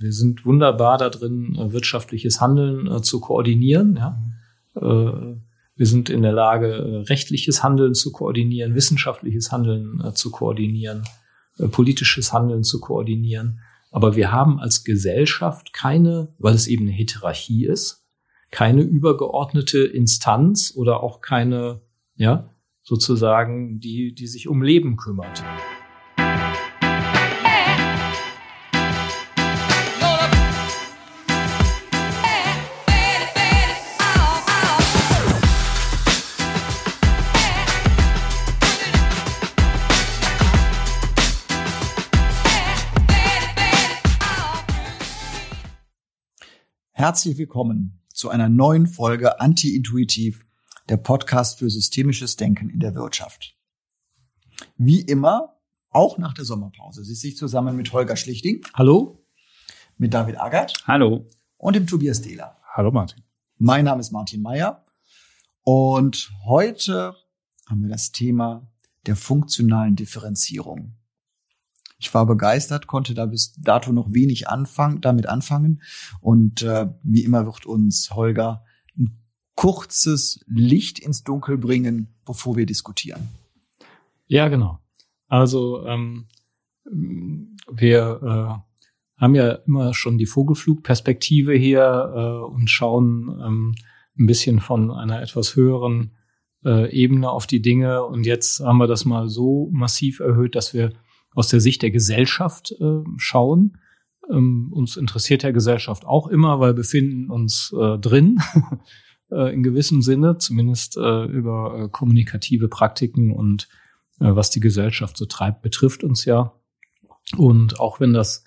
Wir sind wunderbar da drin, äh, wirtschaftliches Handeln äh, zu koordinieren. Ja? Äh, wir sind in der Lage, rechtliches Handeln zu koordinieren, wissenschaftliches Handeln zu koordinieren, politisches Handeln zu koordinieren. Aber wir haben als Gesellschaft keine, weil es eben eine Hierarchie ist, keine übergeordnete Instanz oder auch keine, ja, sozusagen, die, die sich um Leben kümmert. Herzlich willkommen zu einer neuen Folge Anti-Intuitiv, der Podcast für systemisches Denken in der Wirtschaft. Wie immer, auch nach der Sommerpause, sitze ich zusammen mit Holger Schlichting. Hallo. Mit David Agert. Hallo. Und dem Tobias Dehler. Hallo Martin. Mein Name ist Martin Meyer und heute haben wir das Thema der funktionalen Differenzierung. Ich war begeistert, konnte da bis dato noch wenig anfangen, damit anfangen. Und äh, wie immer wird uns Holger ein kurzes Licht ins Dunkel bringen, bevor wir diskutieren. Ja, genau. Also ähm, wir äh, haben ja immer schon die Vogelflugperspektive hier äh, und schauen ähm, ein bisschen von einer etwas höheren äh, Ebene auf die Dinge. Und jetzt haben wir das mal so massiv erhöht, dass wir aus der Sicht der Gesellschaft äh, schauen. Ähm, uns interessiert ja Gesellschaft auch immer, weil wir befinden uns äh, drin, äh, in gewissem Sinne, zumindest äh, über äh, kommunikative Praktiken und äh, was die Gesellschaft so treibt, betrifft uns ja. Und auch wenn das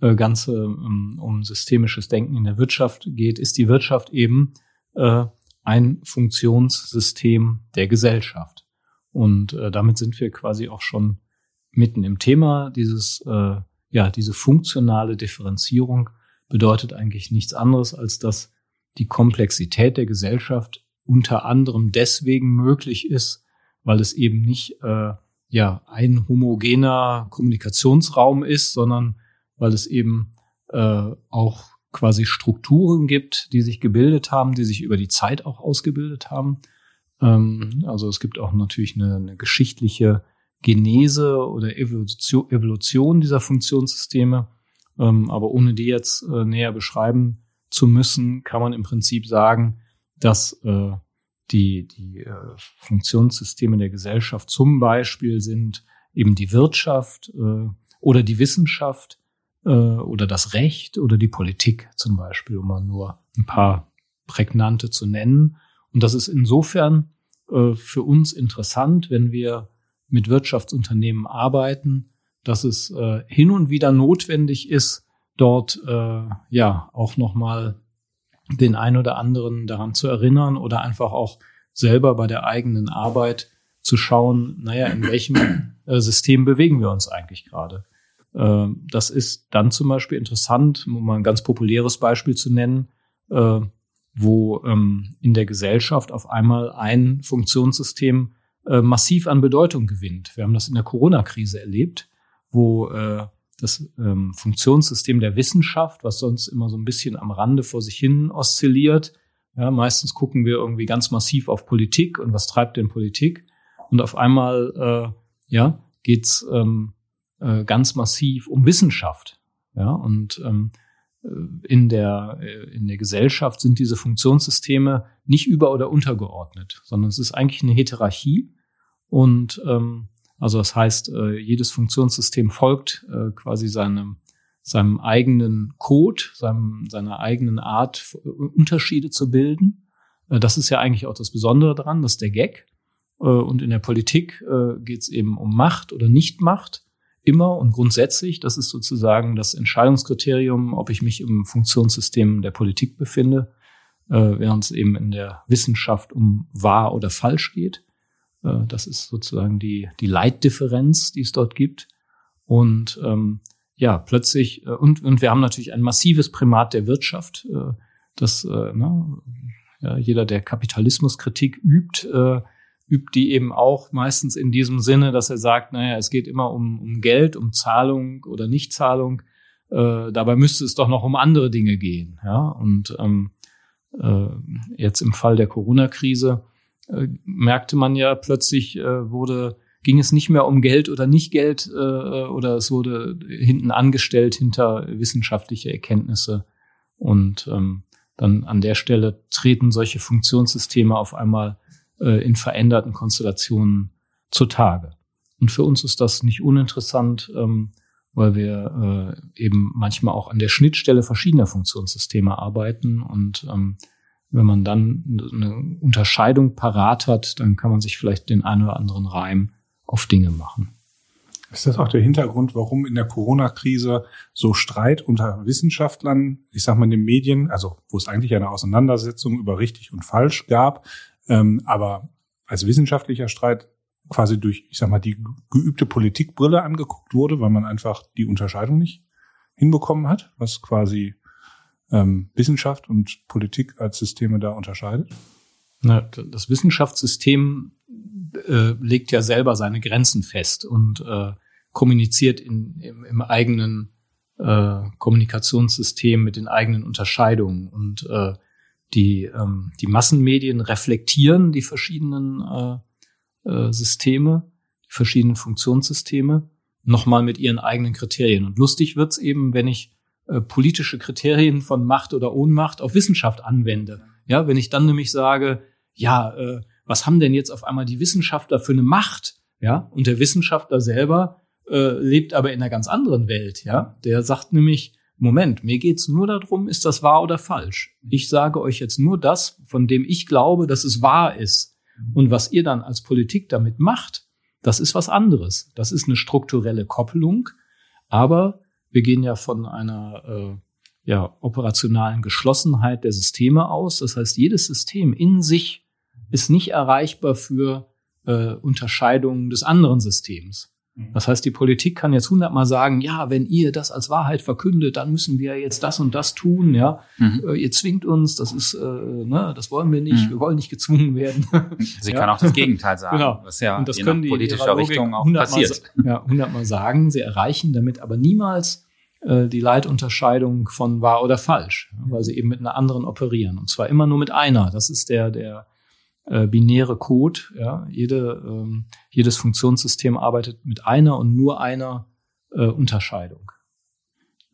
äh, Ganze ähm, um systemisches Denken in der Wirtschaft geht, ist die Wirtschaft eben äh, ein Funktionssystem der Gesellschaft. Und äh, damit sind wir quasi auch schon mitten im Thema. Dieses, äh, ja, diese funktionale Differenzierung bedeutet eigentlich nichts anderes, als dass die Komplexität der Gesellschaft unter anderem deswegen möglich ist, weil es eben nicht äh, ja ein homogener Kommunikationsraum ist, sondern weil es eben äh, auch quasi Strukturen gibt, die sich gebildet haben, die sich über die Zeit auch ausgebildet haben. Ähm, also es gibt auch natürlich eine, eine geschichtliche Genese oder Evolution, dieser Funktionssysteme. Ähm, aber ohne die jetzt äh, näher beschreiben zu müssen, kann man im Prinzip sagen, dass äh, die, die äh, Funktionssysteme der Gesellschaft zum Beispiel sind eben die Wirtschaft oder die Wissenschaft oder das Recht oder die Politik zum Beispiel, um mal nur ein paar prägnante zu nennen. Und das ist insofern für uns interessant, wenn wir mit Wirtschaftsunternehmen arbeiten, dass es äh, hin und wieder notwendig ist, dort äh, ja auch nochmal den ein oder anderen daran zu erinnern oder einfach auch selber bei der eigenen Arbeit zu schauen, naja, in welchem äh, System bewegen wir uns eigentlich gerade. Äh, das ist dann zum Beispiel interessant, um mal ein ganz populäres Beispiel zu nennen, äh, wo ähm, in der Gesellschaft auf einmal ein Funktionssystem äh, massiv an Bedeutung gewinnt. Wir haben das in der Corona-Krise erlebt, wo äh, das ähm, Funktionssystem der Wissenschaft, was sonst immer so ein bisschen am Rande vor sich hin oszilliert, ja, meistens gucken wir irgendwie ganz massiv auf Politik und was treibt denn Politik? Und auf einmal äh, ja, geht's ähm, äh, ganz massiv um Wissenschaft. Ja, und ähm, äh, in der, äh, in der Gesellschaft sind diese Funktionssysteme nicht über- oder untergeordnet, sondern es ist eigentlich eine Heterarchie. Und ähm, also das heißt, äh, jedes Funktionssystem folgt äh, quasi seinem, seinem eigenen Code, seinem, seiner eigenen Art, Unterschiede zu bilden. Äh, das ist ja eigentlich auch das Besondere daran, das ist der Gag. Äh, und in der Politik äh, geht es eben um Macht oder Nichtmacht immer und grundsätzlich. Das ist sozusagen das Entscheidungskriterium, ob ich mich im Funktionssystem der Politik befinde, äh, während es eben in der Wissenschaft um wahr oder falsch geht. Äh, das ist sozusagen die, die Leitdifferenz, die es dort gibt. Und ähm, ja, plötzlich, äh, und, und wir haben natürlich ein massives Primat der Wirtschaft, äh, das äh, ne, ja, jeder, der Kapitalismuskritik übt, äh, übt die eben auch meistens in diesem Sinne, dass er sagt, naja, es geht immer um, um Geld, um Zahlung oder Nichtzahlung. Äh, dabei müsste es doch noch um andere Dinge gehen. Ja, und ähm, äh, jetzt im Fall der Corona-Krise äh, merkte man ja plötzlich äh, wurde ging es nicht mehr um Geld oder nicht Geld äh, oder es wurde hinten angestellt hinter wissenschaftliche Erkenntnisse und ähm, dann an der Stelle treten solche Funktionssysteme auf einmal äh, in veränderten Konstellationen zutage. Und für uns ist das nicht uninteressant, ähm, weil wir äh, eben manchmal auch an der Schnittstelle verschiedener Funktionssysteme arbeiten. Und ähm, wenn man dann eine Unterscheidung parat hat, dann kann man sich vielleicht den einen oder anderen Reim auf Dinge machen. Ist das auch der Hintergrund, warum in der Corona-Krise so Streit unter Wissenschaftlern, ich sag mal in den Medien, also wo es eigentlich eine Auseinandersetzung über richtig und falsch gab, ähm, aber als wissenschaftlicher Streit quasi durch, ich sag mal, die geübte Politikbrille angeguckt wurde, weil man einfach die Unterscheidung nicht hinbekommen hat, was quasi ähm, Wissenschaft und Politik als Systeme da unterscheidet? Na, das Wissenschaftssystem äh, legt ja selber seine Grenzen fest und äh, kommuniziert in, im, im eigenen äh, Kommunikationssystem mit den eigenen Unterscheidungen und äh, die, ähm, die Massenmedien reflektieren die verschiedenen äh, äh, Systeme, die verschiedenen Funktionssysteme nochmal mit ihren eigenen Kriterien. Und lustig wird's eben, wenn ich äh, politische Kriterien von Macht oder Ohnmacht auf Wissenschaft anwende. Ja, wenn ich dann nämlich sage, ja, äh, was haben denn jetzt auf einmal die Wissenschaftler für eine Macht? Ja, und der Wissenschaftler selber äh, lebt aber in einer ganz anderen Welt. Ja, der sagt nämlich, Moment, mir geht's nur darum, ist das wahr oder falsch? Ich sage euch jetzt nur das, von dem ich glaube, dass es wahr ist. Und was ihr dann als Politik damit macht, das ist was anderes. Das ist eine strukturelle Koppelung. Aber wir gehen ja von einer äh, ja, operationalen Geschlossenheit der Systeme aus. Das heißt, jedes System in sich ist nicht erreichbar für äh, Unterscheidungen des anderen Systems. Mhm. Das heißt, die Politik kann jetzt hundertmal sagen, ja, wenn ihr das als Wahrheit verkündet, dann müssen wir jetzt das und das tun, ja. Mhm. Äh, ihr zwingt uns, das ist, äh, ne, das wollen wir nicht, mhm. wir wollen nicht gezwungen werden. Sie ja. kann auch das Gegenteil sagen, genau. was ja und das können die politischer Richtung auch passiert. Mal, ja, hundertmal sagen, sie erreichen damit aber niemals äh, die Leitunterscheidung von wahr oder falsch, weil sie eben mit einer anderen operieren. Und zwar immer nur mit einer. Das ist der, der äh, binäre Code. Ja, jede, ähm, jedes Funktionssystem arbeitet mit einer und nur einer äh, Unterscheidung.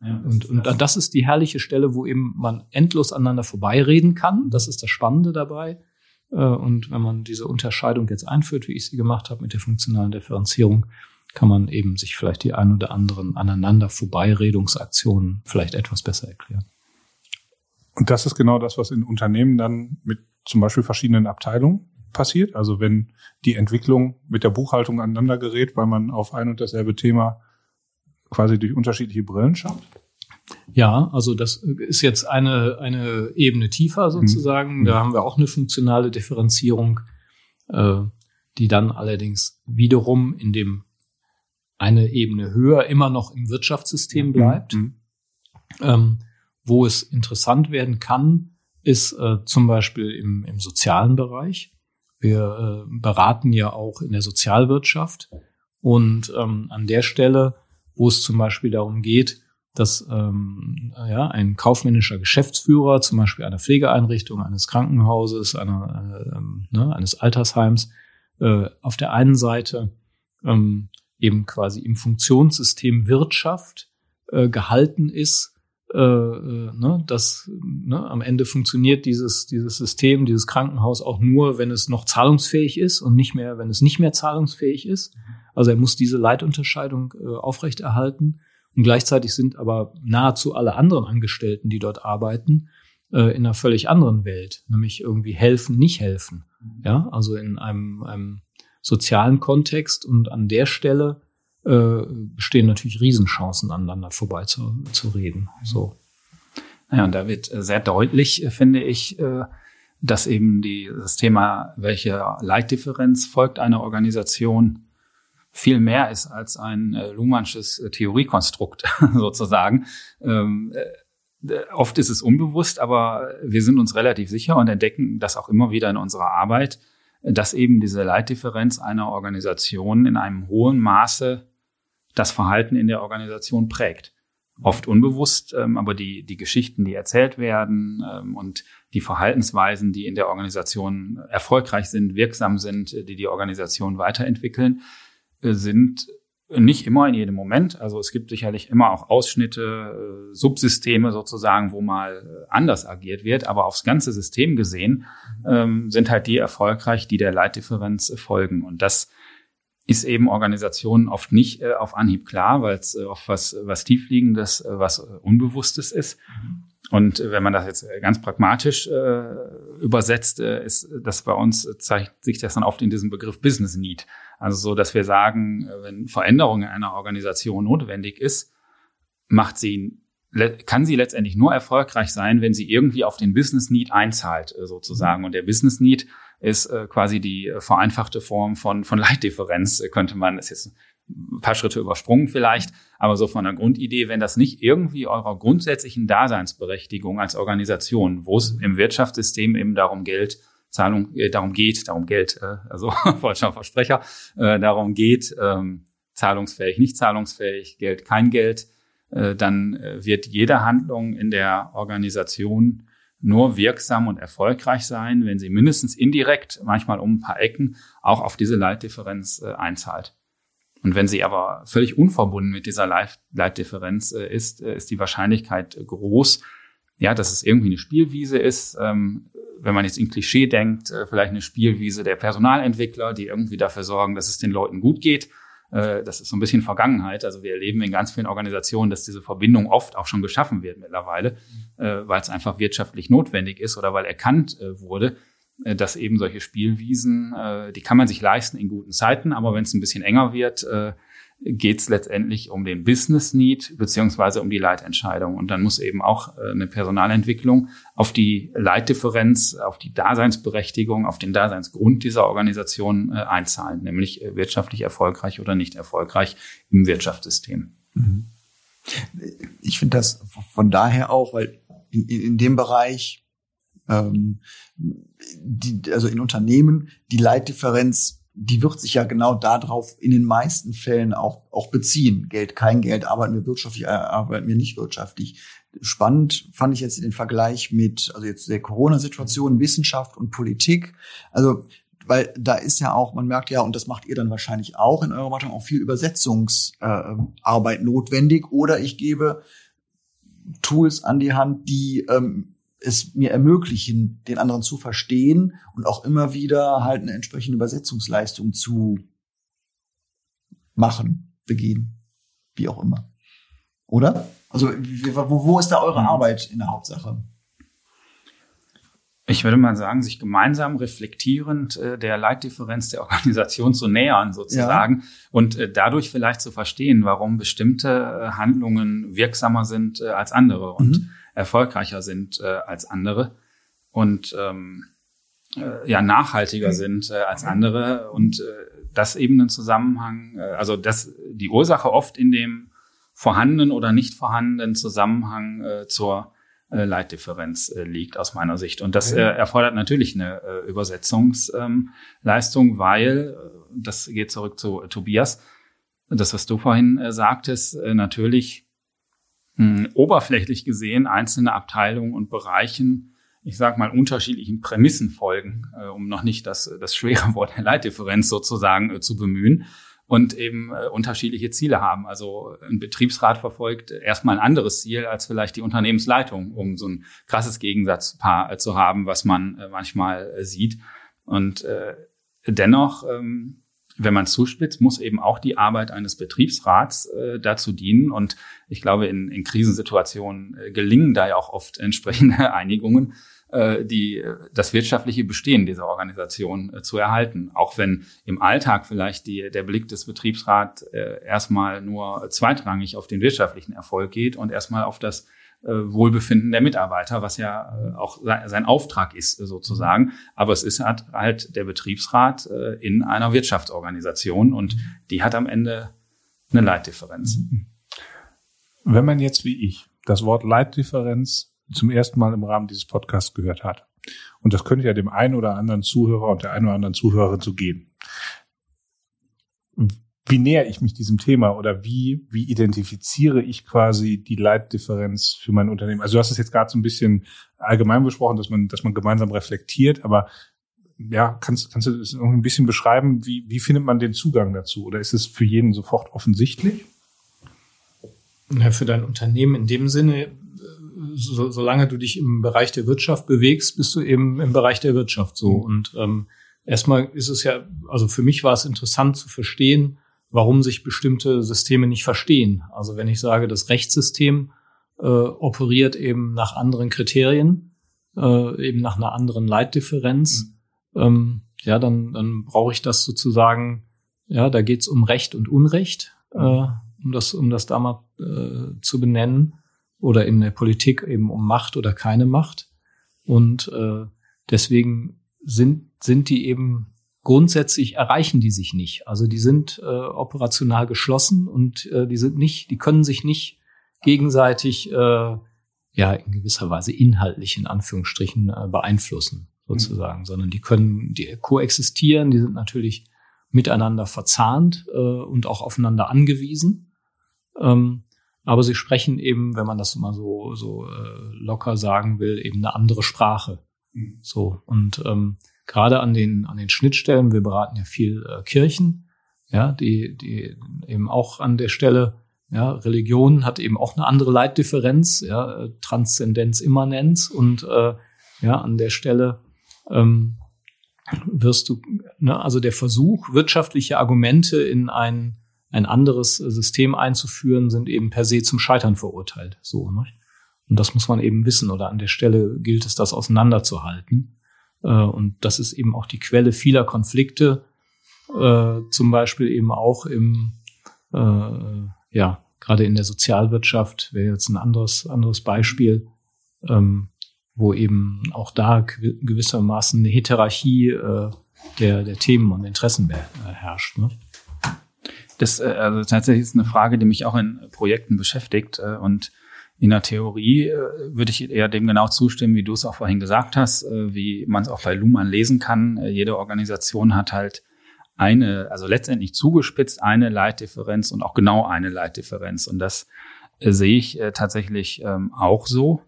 Ja, und, und das. das ist die herrliche Stelle, wo eben man endlos aneinander vorbeireden kann. Das ist das Spannende dabei. Äh, und wenn man diese Unterscheidung jetzt einführt, wie ich sie gemacht habe mit der funktionalen Differenzierung, kann man eben sich vielleicht die ein oder anderen aneinander Vorbeiredungsaktionen vielleicht etwas besser erklären. Und das ist genau das, was in Unternehmen dann mit zum Beispiel verschiedenen Abteilungen passiert. Also wenn die Entwicklung mit der Buchhaltung aneinander gerät, weil man auf ein und dasselbe Thema quasi durch unterschiedliche Brillen schaut? Ja, also das ist jetzt eine, eine Ebene tiefer sozusagen. Mhm. Da haben wir auch eine funktionale Differenzierung, äh, die dann allerdings wiederum in dem eine Ebene höher immer noch im Wirtschaftssystem mhm. bleibt. Mhm. Ähm, wo es interessant werden kann, ist äh, zum Beispiel im, im sozialen Bereich. Wir äh, beraten ja auch in der Sozialwirtschaft und ähm, an der Stelle, wo es zum Beispiel darum geht, dass ähm, ja, ein kaufmännischer Geschäftsführer, zum Beispiel einer Pflegeeinrichtung, eines Krankenhauses, einer, äh, ne, eines Altersheims, äh, auf der einen Seite ähm, eben quasi im Funktionssystem Wirtschaft äh, gehalten ist, äh, äh, ne, dass ne, am Ende funktioniert dieses, dieses System, dieses Krankenhaus auch nur, wenn es noch zahlungsfähig ist und nicht mehr, wenn es nicht mehr zahlungsfähig ist. Also er muss diese Leitunterscheidung äh, aufrechterhalten. Und gleichzeitig sind aber nahezu alle anderen Angestellten, die dort arbeiten, äh, in einer völlig anderen Welt, nämlich irgendwie helfen, nicht helfen. Ja, also in einem, einem sozialen Kontext und an der Stelle äh, bestehen natürlich Riesenchancen, aneinander vorbei zu, zu reden. So. Ja, und da wird äh, sehr deutlich, äh, finde ich, dass eben die, das Thema, welche Leitdifferenz folgt einer Organisation, viel mehr ist als ein Luhmannsches Theoriekonstrukt sozusagen. Ähm, äh, oft ist es unbewusst, aber wir sind uns relativ sicher und entdecken das auch immer wieder in unserer Arbeit, dass eben diese Leitdifferenz einer Organisation in einem hohen Maße das Verhalten in der Organisation prägt. oft unbewusst, ähm, aber die, die Geschichten, die erzählt werden ähm, und die Verhaltensweisen, die in der Organisation erfolgreich sind, wirksam sind, die die Organisation weiterentwickeln, äh, sind nicht immer in jedem Moment. Also es gibt sicherlich immer auch Ausschnitte, äh, Subsysteme sozusagen, wo mal äh, anders agiert wird. Aber aufs ganze System gesehen ähm, sind halt die erfolgreich, die der Leitdifferenz folgen. Und das ist eben Organisationen oft nicht äh, auf Anhieb klar, weil es äh, oft was, was tiefliegendes, äh, was Unbewusstes ist. Und wenn man das jetzt ganz pragmatisch äh, übersetzt, äh, ist das bei uns zeigt sich das dann oft in diesem Begriff Business Need. Also so, dass wir sagen, äh, wenn Veränderung in einer Organisation notwendig ist, macht sie kann sie letztendlich nur erfolgreich sein, wenn sie irgendwie auf den Business Need einzahlt, äh, sozusagen. Und der Business Need ist äh, quasi die vereinfachte Form von, von Leitdifferenz, könnte man, ist jetzt ein paar Schritte übersprungen vielleicht, aber so von der Grundidee, wenn das nicht irgendwie eurer grundsätzlichen Daseinsberechtigung als Organisation, wo es im Wirtschaftssystem eben darum Geld Zahlung äh, darum geht, darum Geld, äh, also falscher Versprecher, äh, darum geht, ähm, zahlungsfähig, nicht zahlungsfähig, Geld, kein Geld, äh, dann äh, wird jede Handlung in der Organisation nur wirksam und erfolgreich sein, wenn sie mindestens indirekt, manchmal um ein paar Ecken, auch auf diese Leitdifferenz äh, einzahlt. Und wenn sie aber völlig unverbunden mit dieser Leitdifferenz äh, ist, äh, ist die Wahrscheinlichkeit groß, ja, dass es irgendwie eine Spielwiese ist, ähm, wenn man jetzt in Klischee denkt, äh, vielleicht eine Spielwiese der Personalentwickler, die irgendwie dafür sorgen, dass es den Leuten gut geht. Äh, das ist so ein bisschen Vergangenheit. Also wir erleben in ganz vielen Organisationen, dass diese Verbindung oft auch schon geschaffen wird mittlerweile, äh, weil es einfach wirtschaftlich notwendig ist oder weil erkannt wurde, dass eben solche Spielwiesen, die kann man sich leisten in guten Zeiten, aber wenn es ein bisschen enger wird, geht es letztendlich um den Business Need beziehungsweise um die Leitentscheidung. Und dann muss eben auch äh, eine Personalentwicklung auf die Leitdifferenz, auf die Daseinsberechtigung, auf den Daseinsgrund dieser Organisation äh, einzahlen, nämlich äh, wirtschaftlich erfolgreich oder nicht erfolgreich im Wirtschaftssystem. Ich finde das von daher auch, weil in, in dem Bereich, ähm, die, also in Unternehmen, die Leitdifferenz die wird sich ja genau darauf in den meisten Fällen auch, auch beziehen. Geld, kein Geld, arbeiten wir wirtschaftlich, äh, arbeiten wir nicht wirtschaftlich. Spannend fand ich jetzt den Vergleich mit, also jetzt der Corona-Situation, Wissenschaft und Politik. Also, weil da ist ja auch, man merkt ja, und das macht ihr dann wahrscheinlich auch in eurer Beratung, auch viel Übersetzungsarbeit äh, notwendig. Oder ich gebe Tools an die Hand, die ähm, es mir ermöglichen, den anderen zu verstehen und auch immer wieder halt eine entsprechende Übersetzungsleistung zu machen, begehen, wie auch immer. Oder? Also wo, wo ist da eure mhm. Arbeit in der Hauptsache? Ich würde mal sagen, sich gemeinsam reflektierend äh, der Leitdifferenz der Organisation zu nähern sozusagen ja. und äh, dadurch vielleicht zu verstehen, warum bestimmte äh, Handlungen wirksamer sind äh, als andere. Und mhm erfolgreicher sind äh, als andere und ähm, äh, ja nachhaltiger sind äh, als andere und äh, das eben ein Zusammenhang, äh, also das die Ursache oft in dem vorhandenen oder nicht vorhandenen Zusammenhang äh, zur äh, Leitdifferenz äh, liegt aus meiner Sicht. Und das äh, erfordert natürlich eine äh, Übersetzungsleistung, ähm, weil, äh, das geht zurück zu Tobias, das, was du vorhin äh, sagtest, äh, natürlich mh, oberflächlich gesehen einzelne Abteilungen und Bereichen, ich sag mal, unterschiedlichen Prämissen folgen, äh, um noch nicht das, das schwere Wort der Leitdifferenz sozusagen äh, zu bemühen und eben äh, unterschiedliche Ziele haben. Also ein Betriebsrat verfolgt erstmal ein anderes Ziel als vielleicht die Unternehmensleitung, um so ein krasses Gegensatzpaar äh, zu haben, was man äh, manchmal äh, sieht. Und äh, dennoch ähm, wenn man zuspitzt, muss eben auch die Arbeit eines Betriebsrats äh, dazu dienen. Und ich glaube, in, in Krisensituationen äh, gelingen da ja auch oft entsprechende Einigungen, äh, die das wirtschaftliche Bestehen dieser Organisation äh, zu erhalten. Auch wenn im Alltag vielleicht die, der Blick des Betriebsrats äh, erstmal nur zweitrangig auf den wirtschaftlichen Erfolg geht und erstmal auf das äh, Wohlbefinden der Mitarbeiter, was ja äh, auch sein Auftrag ist sozusagen. Aber es ist halt, der Betriebsrat äh, in einer Wirtschaftsorganisation und die hat am Ende eine Leitdifferenz. Wenn man jetzt wie ich das Wort Leitdifferenz zum ersten Mal im Rahmen dieses Podcasts gehört hat, und das könnte ja dem einen oder anderen Zuhörer und der einen oder anderen Zuhörerin so gehen. Wie näher ich mich diesem Thema oder wie, wie identifiziere ich quasi die Leitdifferenz für mein Unternehmen? Also du hast es jetzt gerade so ein bisschen allgemein besprochen, dass man, dass man gemeinsam reflektiert, aber ja, kannst, kannst du das irgendwie ein bisschen beschreiben, wie, wie findet man den Zugang dazu? Oder ist es für jeden sofort offensichtlich? Ja, für dein Unternehmen in dem Sinne, so, solange du dich im Bereich der Wirtschaft bewegst, bist du eben im Bereich der Wirtschaft so. Mhm. Und ähm, erstmal ist es ja, also für mich war es interessant zu verstehen, warum sich bestimmte Systeme nicht verstehen. Also wenn ich sage, das Rechtssystem äh, operiert eben nach anderen Kriterien, äh, eben nach einer anderen Leitdifferenz, mhm. ähm, ja, dann, dann brauche ich das sozusagen, ja, da geht's um Recht und Unrecht, äh, um das, um das da mal äh, zu benennen, oder in der Politik eben um Macht oder keine Macht. Und äh, deswegen sind, sind die eben grundsätzlich erreichen die sich nicht. Also die sind äh, operational geschlossen und äh, die sind nicht, die können sich nicht gegenseitig äh, ja in gewisser Weise inhaltlich in Anführungsstrichen äh, beeinflussen sozusagen, mhm. sondern die können die koexistieren, die sind natürlich miteinander verzahnt äh, und auch aufeinander angewiesen. Ähm, aber sie sprechen eben, wenn man das mal so so äh, locker sagen will, eben eine andere Sprache. Mhm. So und ähm, gerade an den, an den Schnittstellen, wir beraten ja viel äh, Kirchen, ja, die, die eben auch an der Stelle, ja, Religion hat eben auch eine andere Leitdifferenz, ja, Transzendenz, Immanenz und äh, ja, an der Stelle ähm, wirst du, ne, also der Versuch, wirtschaftliche Argumente in ein, ein anderes System einzuführen, sind eben per se zum Scheitern verurteilt. So, ne? Und das muss man eben wissen oder an der Stelle gilt es, das auseinanderzuhalten. Äh, und das ist eben auch die Quelle vieler Konflikte, äh, zum Beispiel eben auch im, äh, ja, gerade in der Sozialwirtschaft wäre jetzt ein anderes, anderes Beispiel, ähm, wo eben auch da gewissermaßen eine Hierarchie äh, der, der Themen und Interessen herrscht. Ne? Das also tatsächlich ist eine Frage, die mich auch in Projekten beschäftigt und in der Theorie äh, würde ich eher dem genau zustimmen, wie du es auch vorhin gesagt hast, äh, wie man es auch bei Luhmann lesen kann. Äh, jede Organisation hat halt eine, also letztendlich zugespitzt eine Leitdifferenz und auch genau eine Leitdifferenz. Und das äh, sehe ich äh, tatsächlich ähm, auch so.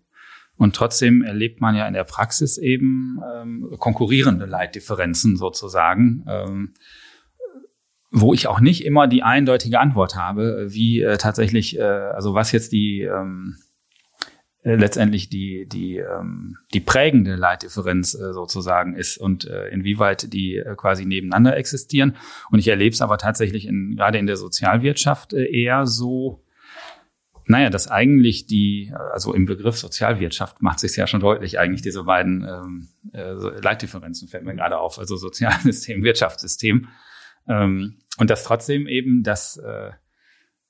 Und trotzdem erlebt man ja in der Praxis eben ähm, konkurrierende Leitdifferenzen sozusagen. Ähm, wo ich auch nicht immer die eindeutige Antwort habe, wie äh, tatsächlich, äh, also was jetzt die ähm, äh, letztendlich die die ähm, die prägende Leitdifferenz äh, sozusagen ist und äh, inwieweit die äh, quasi nebeneinander existieren. Und ich erlebe es aber tatsächlich in, gerade in der Sozialwirtschaft äh, eher so, naja, dass eigentlich die, also im Begriff Sozialwirtschaft macht sich ja schon deutlich, eigentlich diese beiden ähm, äh, Leitdifferenzen fällt mir gerade auf, also Sozialsystem, Wirtschaftssystem. Ähm, und das trotzdem eben das, äh,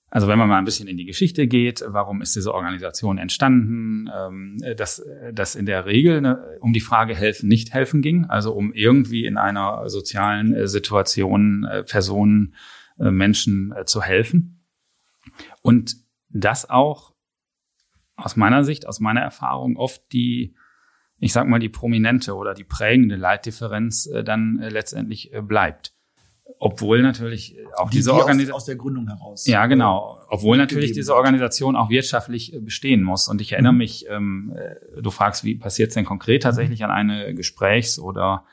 also wenn man mal ein bisschen in die Geschichte geht, warum ist diese Organisation entstanden, ähm, dass das in der Regel ne, um die Frage helfen, nicht helfen ging, also um irgendwie in einer sozialen äh, Situation äh, Personen, äh, Menschen äh, zu helfen. Und das auch aus meiner Sicht, aus meiner Erfahrung oft die ich sag mal, die prominente oder die prägende Leitdifferenz äh, dann äh, letztendlich äh, bleibt. Obwohl natürlich auch die, diese Organisation aus, aus, der Gründung heraus. Ja, genau. Obwohl natürlich diese Organisation auch wirtschaftlich äh, bestehen muss. Und ich erinnere mhm. mich, ähm, äh, du fragst, wie passiert es denn konkret tatsächlich an eine Gesprächs- oder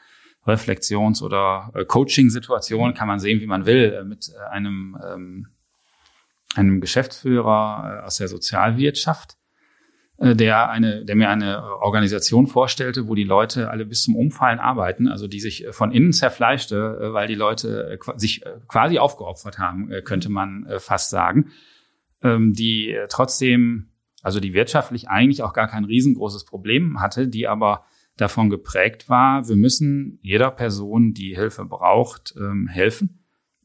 Reflexions- oder äh, Coaching-Situation, kann man sehen, wie man will, äh, mit äh, einem, ähm, einem Geschäftsführer aus der Sozialwirtschaft äh, der eine, der mir eine Organisation vorstellte, wo die Leute alle bis zum Umfallen arbeiten, also die sich von innen zerfleischte, äh, weil die Leute äh, sich quasi aufgeopfert haben, könnte man fast sagen, ähm, die trotzdem, also die wirtschaftlich eigentlich auch gar kein riesengroßes Problem hatte, die aber davon geprägt war, wir müssen jeder Person, die Hilfe braucht, ähm, helfen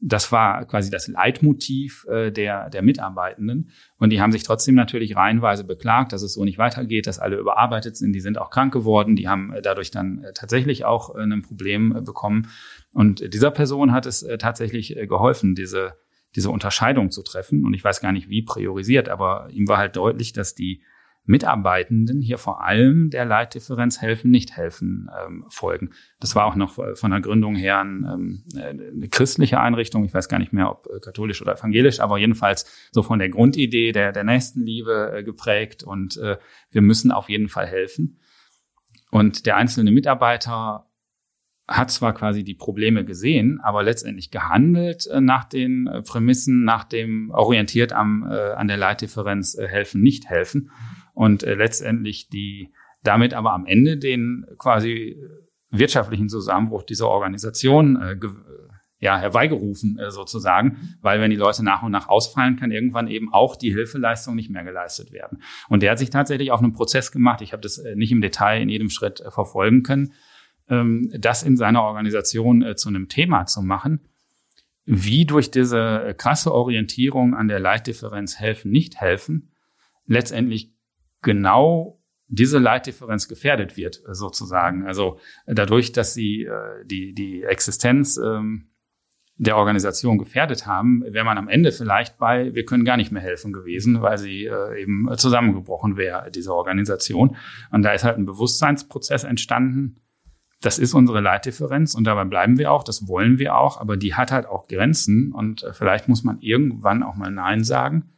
das war quasi das Leitmotiv äh, der, der Mitarbeitenden. Und die haben sich trotzdem natürlich reihenweise beklagt, dass es so nicht weitergeht, dass alle überarbeitet sind. Die sind auch krank geworden. Die haben äh, dadurch dann äh, tatsächlich auch äh, ein Problem äh, bekommen. Und dieser Person hat es äh, tatsächlich äh, geholfen, diese, diese Unterscheidung zu treffen. Und ich weiß gar nicht, wie priorisiert, aber ihm war halt deutlich, dass die Mitarbeitenden hier vor allem der Leitdifferenz helfen, nicht helfen ähm, folgen. Das war auch noch von der Gründung her ein, ähm, eine christliche Einrichtung. Ich weiß gar nicht mehr, ob äh, katholisch oder evangelisch, aber jedenfalls so von der Grundidee der, der Nächstenliebe äh, geprägt und äh, wir müssen auf jeden Fall helfen. Und der einzelne Mitarbeiter hat zwar quasi die Probleme gesehen, aber letztendlich gehandelt äh, nach den äh, Prämissen, nach dem orientiert am, äh, an der Leitdifferenz äh, helfen, nicht helfen und äh, letztendlich die damit aber am Ende den quasi wirtschaftlichen Zusammenbruch dieser Organisation äh, ja, herbeigerufen äh, sozusagen, weil wenn die Leute nach und nach ausfallen, kann irgendwann eben auch die Hilfeleistung nicht mehr geleistet werden. Und der hat sich tatsächlich auf einen Prozess gemacht. Ich habe das äh, nicht im Detail in jedem Schritt äh, verfolgen können, ähm, das in seiner Organisation äh, zu einem Thema zu machen, wie durch diese äh, krasse Orientierung an der Leitdifferenz helfen, nicht helfen, letztendlich genau diese Leitdifferenz gefährdet wird, sozusagen. Also dadurch, dass sie äh, die, die Existenz ähm, der Organisation gefährdet haben, wäre man am Ende vielleicht bei, wir können gar nicht mehr helfen gewesen, weil sie äh, eben zusammengebrochen wäre, diese Organisation. Und da ist halt ein Bewusstseinsprozess entstanden. Das ist unsere Leitdifferenz und dabei bleiben wir auch, das wollen wir auch, aber die hat halt auch Grenzen und äh, vielleicht muss man irgendwann auch mal Nein sagen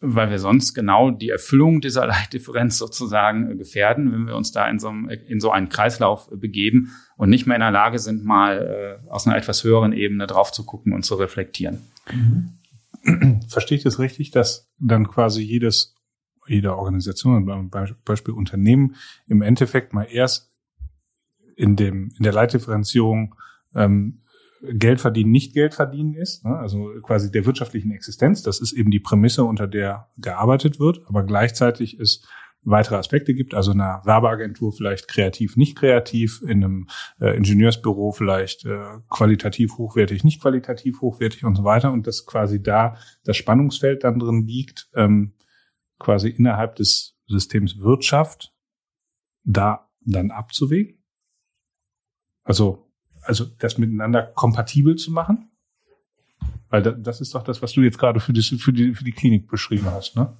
weil wir sonst genau die Erfüllung dieser Leitdifferenz sozusagen äh, gefährden, wenn wir uns da in so, einem, in so einen Kreislauf äh, begeben und nicht mehr in der Lage sind, mal äh, aus einer etwas höheren Ebene drauf zu gucken und zu reflektieren. Mhm. Verstehe ich das richtig, dass dann quasi jedes, jede Organisation, Beispiel Unternehmen, im Endeffekt mal erst in dem, in der Leitdifferenzierung ähm, Geld verdienen nicht Geld verdienen ist, ne? also quasi der wirtschaftlichen Existenz. Das ist eben die Prämisse, unter der gearbeitet wird, aber gleichzeitig es weitere Aspekte gibt, also in einer Werbeagentur vielleicht kreativ, nicht kreativ, in einem äh, Ingenieursbüro vielleicht äh, qualitativ hochwertig, nicht qualitativ hochwertig und so weiter und dass quasi da das Spannungsfeld dann drin liegt, ähm, quasi innerhalb des Systems Wirtschaft da dann abzuwägen. Also also das miteinander kompatibel zu machen? Weil das ist doch das, was du jetzt gerade für die, für die, für die Klinik beschrieben hast, ne?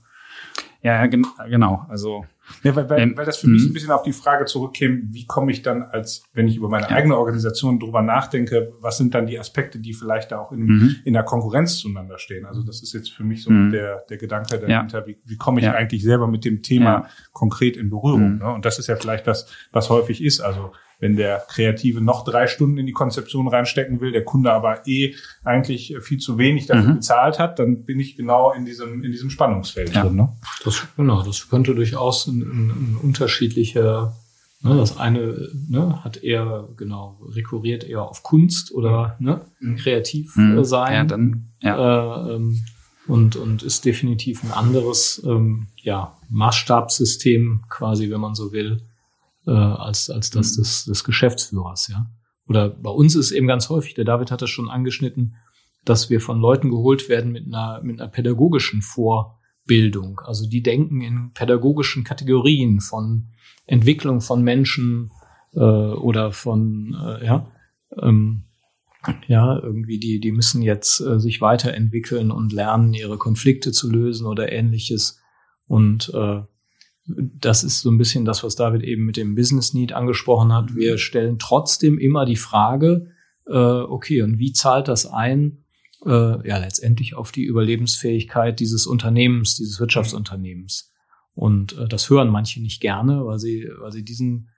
Ja, genau. Also ja, weil, weil, ähm, weil das für mich mhm. ein bisschen auf die Frage zurückkäme, wie komme ich dann als, wenn ich über meine ja. eigene Organisation drüber nachdenke, was sind dann die Aspekte, die vielleicht da auch in, mhm. in der Konkurrenz zueinander stehen? Also das ist jetzt für mich so mhm. der, der Gedanke dahinter, ja. wie, wie komme ich ja. eigentlich selber mit dem Thema konkret in Berührung? Mhm. Ne? Und das ist ja vielleicht das, was häufig ist. Also wenn der Kreative noch drei Stunden in die Konzeption reinstecken will, der Kunde aber eh eigentlich viel zu wenig dafür mhm. bezahlt hat, dann bin ich genau in diesem, in diesem Spannungsfeld ja. drin. Ne? Das, genau, das könnte durchaus ein, ein, ein unterschiedlicher Ne, das eine ne, hat eher genau rekurriert eher auf Kunst oder ne, mhm. kreativ mhm. sein ja, dann, ja. Äh, ähm, und und ist definitiv ein anderes ähm, ja Maßstabssystem quasi, wenn man so will, äh, als, als das mhm. des, des Geschäftsführers, ja. Oder bei uns ist eben ganz häufig, der David hat das schon angeschnitten, dass wir von Leuten geholt werden mit einer, mit einer pädagogischen Vorbildung. Also die denken in pädagogischen Kategorien von Entwicklung von Menschen äh, oder von, äh, ja, ähm, ja, irgendwie die, die müssen jetzt äh, sich weiterentwickeln und lernen, ihre Konflikte zu lösen oder ähnliches. Und äh, das ist so ein bisschen das, was David eben mit dem Business Need angesprochen hat. Wir stellen trotzdem immer die Frage, äh, okay, und wie zahlt das ein, äh, ja, letztendlich auf die Überlebensfähigkeit dieses Unternehmens, dieses Wirtschaftsunternehmens. Und äh, das hören manche nicht gerne, weil sie, weil sie diesen,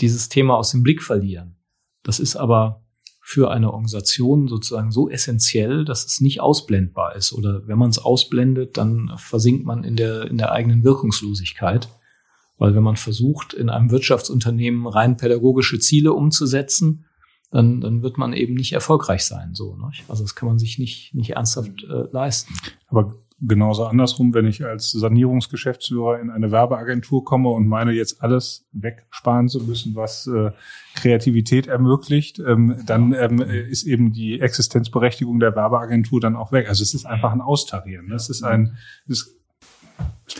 dieses Thema aus dem Blick verlieren. Das ist aber für eine Organisation sozusagen so essentiell, dass es nicht ausblendbar ist. Oder wenn man es ausblendet, dann versinkt man in der, in der eigenen Wirkungslosigkeit. Weil wenn man versucht, in einem Wirtschaftsunternehmen rein pädagogische Ziele umzusetzen, dann, dann wird man eben nicht erfolgreich sein. So, ne? Also das kann man sich nicht, nicht ernsthaft äh, leisten. Aber genauso andersrum, wenn ich als Sanierungsgeschäftsführer in eine Werbeagentur komme und meine jetzt alles wegsparen zu müssen, was äh, Kreativität ermöglicht, ähm, dann ähm, ist eben die Existenzberechtigung der Werbeagentur dann auch weg. Also es ist einfach ein Austarieren. Ne? Es ist ein, es,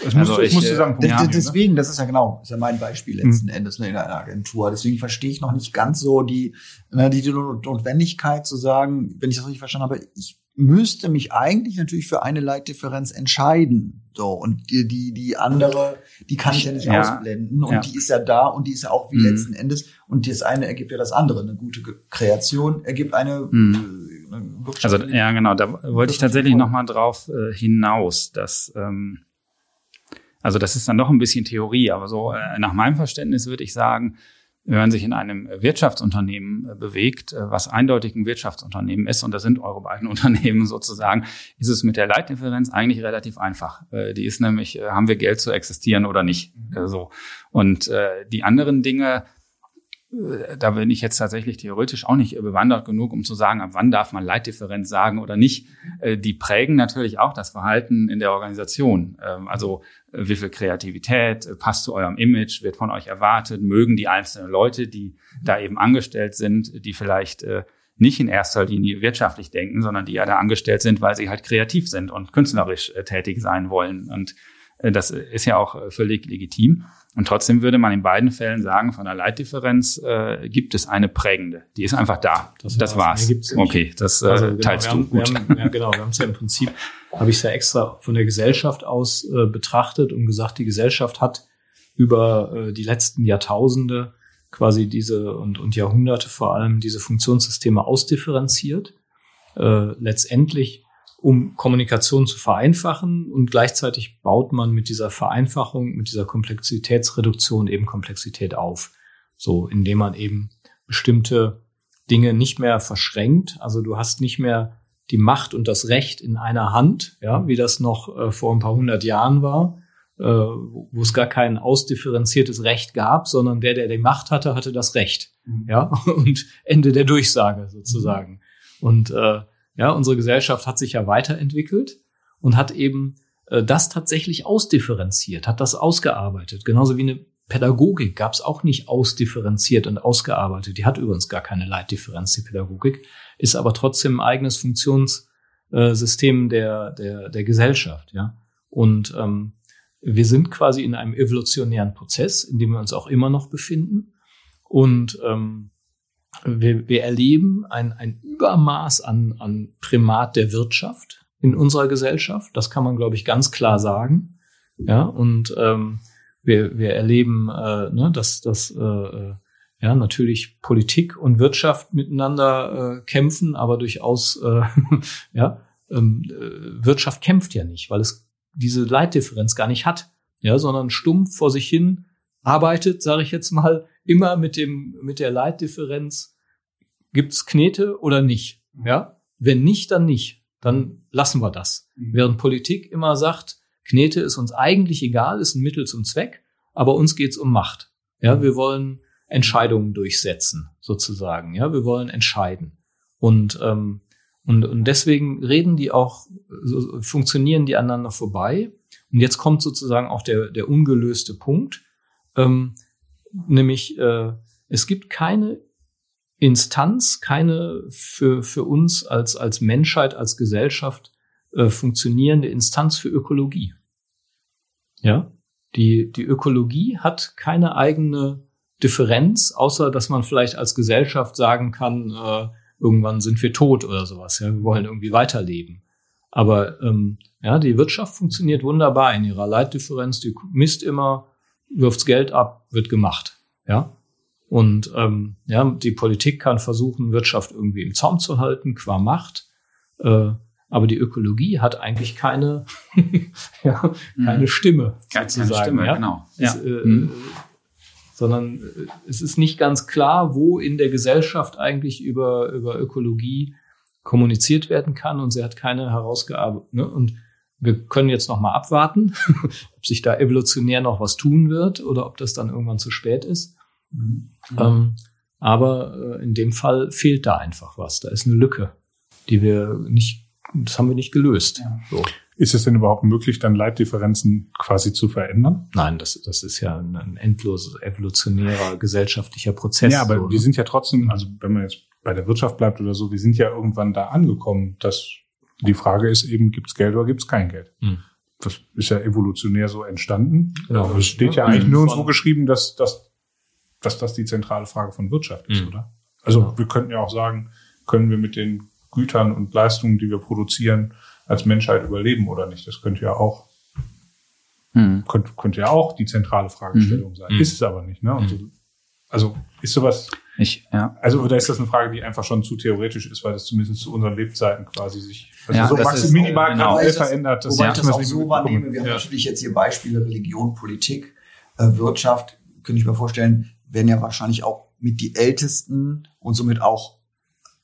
das musst, also ich, musst du sagen. Deswegen, das ist ja genau, ist ja mein Beispiel letzten mhm. Endes ne, in einer Agentur. Deswegen verstehe ich noch nicht ganz so die, ne, die Notwendigkeit zu sagen, wenn ich das richtig verstanden habe, ich müsste mich eigentlich natürlich für eine Leitdifferenz entscheiden. So, und die, die, die andere die kann ich ja nicht Ja. ausblenden und Ja. die ist ja da und die ist ja auch wie Mhm. letzten Endes und das eine ergibt ja das andere. Eine gute Kreation ergibt eine, Mhm. äh, eine Also ja, genau, da wollte ich tatsächlich noch mal drauf äh, hinaus, dass ähm, also das ist dann noch ein bisschen Theorie, aber so äh, nach meinem Verständnis würde ich sagen, wenn man sich in einem Wirtschaftsunternehmen äh, bewegt, äh, was eindeutig ein Wirtschaftsunternehmen ist, und das sind eure beiden Unternehmen sozusagen, ist es mit der Leitdifferenz eigentlich relativ einfach. Äh, die ist nämlich, haben wir Geld zu existieren oder nicht? Äh, so. Und die anderen Dinge, da bin ich jetzt tatsächlich theoretisch auch nicht äh, bewandert genug, um zu sagen, ab wann darf man Leitdifferenz sagen oder nicht. Äh, Die prägen natürlich auch das Verhalten in der Organisation. Ähm, Also äh, wie viel Kreativität äh, passt zu eurem Image, wird von euch erwartet, mögen die einzelnen Leute, die da eben angestellt sind, die vielleicht äh, nicht in erster Linie wirtschaftlich denken, sondern die ja da angestellt sind, weil sie halt kreativ sind und künstlerisch äh, tätig sein wollen. Und äh, das ist ja auch äh, völlig legitim. Und trotzdem würde man in beiden Fällen sagen, von der Leitdifferenz äh, gibt es eine prägende. Die ist einfach da. Das Das, war's. war's. Okay, das äh, Also genau, teilst wir du. haben, wir Gut. haben, ja, genau, wir haben es ja im Prinzip, habe ich es ja extra von der Gesellschaft aus äh, betrachtet und gesagt, die Gesellschaft hat über äh, die letzten Jahrtausende quasi diese und, und Jahrhunderte vor allem diese Funktionssysteme ausdifferenziert. Äh, letztendlich, um Kommunikation zu vereinfachen und gleichzeitig baut man mit dieser Vereinfachung, mit dieser Komplexitätsreduktion eben Komplexität auf. So, indem man eben bestimmte Dinge nicht mehr verschränkt. Also du hast nicht mehr die Macht und das Recht in einer Hand, ja, wie das noch äh, vor ein paar hundert Jahren war, äh, wo es gar kein ausdifferenziertes Recht gab, sondern der, der die Macht hatte, hatte das Recht, ja, und Ende der Durchsage sozusagen. Und äh, ja, unsere Gesellschaft hat sich ja weiterentwickelt und hat eben äh, das tatsächlich ausdifferenziert, hat das ausgearbeitet. Genauso wie eine Pädagogik gab es auch nicht ausdifferenziert und ausgearbeitet. Die hat übrigens gar keine Leitdifferenz, die Pädagogik, ist aber trotzdem ein eigenes Funktionssystem der, der, der Gesellschaft. Ja? Und ähm, wir sind quasi in einem evolutionären Prozess, in dem wir uns auch immer noch befinden. Und ähm, wir, wir erleben ein, ein Übermaß an, an Primat der Wirtschaft in unserer Gesellschaft. Das kann man, glaube ich, ganz klar sagen. Ja, und ähm, wir, wir erleben, äh, ne, dass, dass äh, äh, ja natürlich Politik und Wirtschaft miteinander äh, kämpfen, aber durchaus äh, ja ähm, äh, Wirtschaft kämpft ja nicht, weil es diese Leitdifferenz gar nicht hat, ja, sondern stumpf vor sich hin arbeitet, sage ich jetzt mal, immer mit dem mit der Leitdifferenz gibt's Knete oder nicht, ja? Wenn nicht, dann nicht, dann lassen wir das. Während Politik immer sagt, Knete ist uns eigentlich egal, ist ein Mittel zum Zweck, aber uns geht's um Macht. Ja, wir wollen Entscheidungen durchsetzen, sozusagen. Ja, wir wollen entscheiden. Und, ähm, und, und deswegen reden die auch, so, funktionieren die aneinander vorbei. Und jetzt kommt sozusagen auch der, der ungelöste Punkt, ähm, nämlich äh, es gibt keine Instanz, keine für, für uns als, als Menschheit, als Gesellschaft äh, funktionierende Instanz für Ökologie. Ja, die, die Ökologie hat keine eigene Differenz, außer dass man vielleicht als Gesellschaft sagen kann, äh, irgendwann sind wir tot oder sowas. Ja, wir wollen irgendwie weiterleben. Aber ähm, ja, die Wirtschaft funktioniert wunderbar in ihrer Leitdifferenz. Die misst immer, wirft's Geld ab, wird gemacht. Ja, und ähm, ja, die Politik kann versuchen, Wirtschaft irgendwie im Zaum zu halten, qua Macht. Äh, aber die Ökologie hat eigentlich keine, ja, keine Stimme, Keine. Stimme, ja? genau. Es, Ja. äh, Mhm. Sondern äh, es ist nicht ganz klar, wo in der Gesellschaft eigentlich über, über Ökologie kommuniziert werden kann und sie hat keine herausgearbeitet. Ne? Und wir können jetzt noch mal abwarten, ob sich da evolutionär noch was tun wird oder ob das dann irgendwann zu spät ist. Ähm, aber äh, in dem Fall fehlt da einfach was. Da ist eine Lücke, die wir nicht, das haben wir nicht gelöst. So. Ist es denn überhaupt möglich, dann Leitdifferenzen quasi zu verändern? Nein, das, das ist ja ein, ein endlos evolutionärer gesellschaftlicher Prozess. ja, aber so, wir ne? sind ja trotzdem, also wenn man jetzt bei der Wirtschaft bleibt oder so, wir sind ja irgendwann da angekommen, dass die Frage ist eben, gibt's Geld oder gibt's kein Geld? Hm. Das ist ja evolutionär so entstanden. Aber es steht ja Ja, eigentlich nirgendwo geschrieben, dass, dass, dass das die zentrale Frage von Wirtschaft ist, Hm. oder? Also Genau. wir könnten ja auch sagen, können wir mit den Gütern und Leistungen, die wir produzieren, als Menschheit überleben oder nicht? Das könnte ja auch Hm. Könnte, könnte ja auch die zentrale Fragestellung mhm. sein. Ist es aber nicht. Ne? Und so, also ist sowas. Ich, ja. Also oder ist das eine Frage, die einfach schon zu theoretisch ist, weil das zumindest zu unseren Lebzeiten quasi sich also Ja, so das maximal ist, minimal genau. graduell verändert. Wobei ja, ich das auch so wahrnehme. Wir haben Ja. natürlich jetzt hier Beispiele Religion, Politik, äh, Wirtschaft. Könnte ich mir vorstellen, werden ja wahrscheinlich auch mit die ältesten und somit auch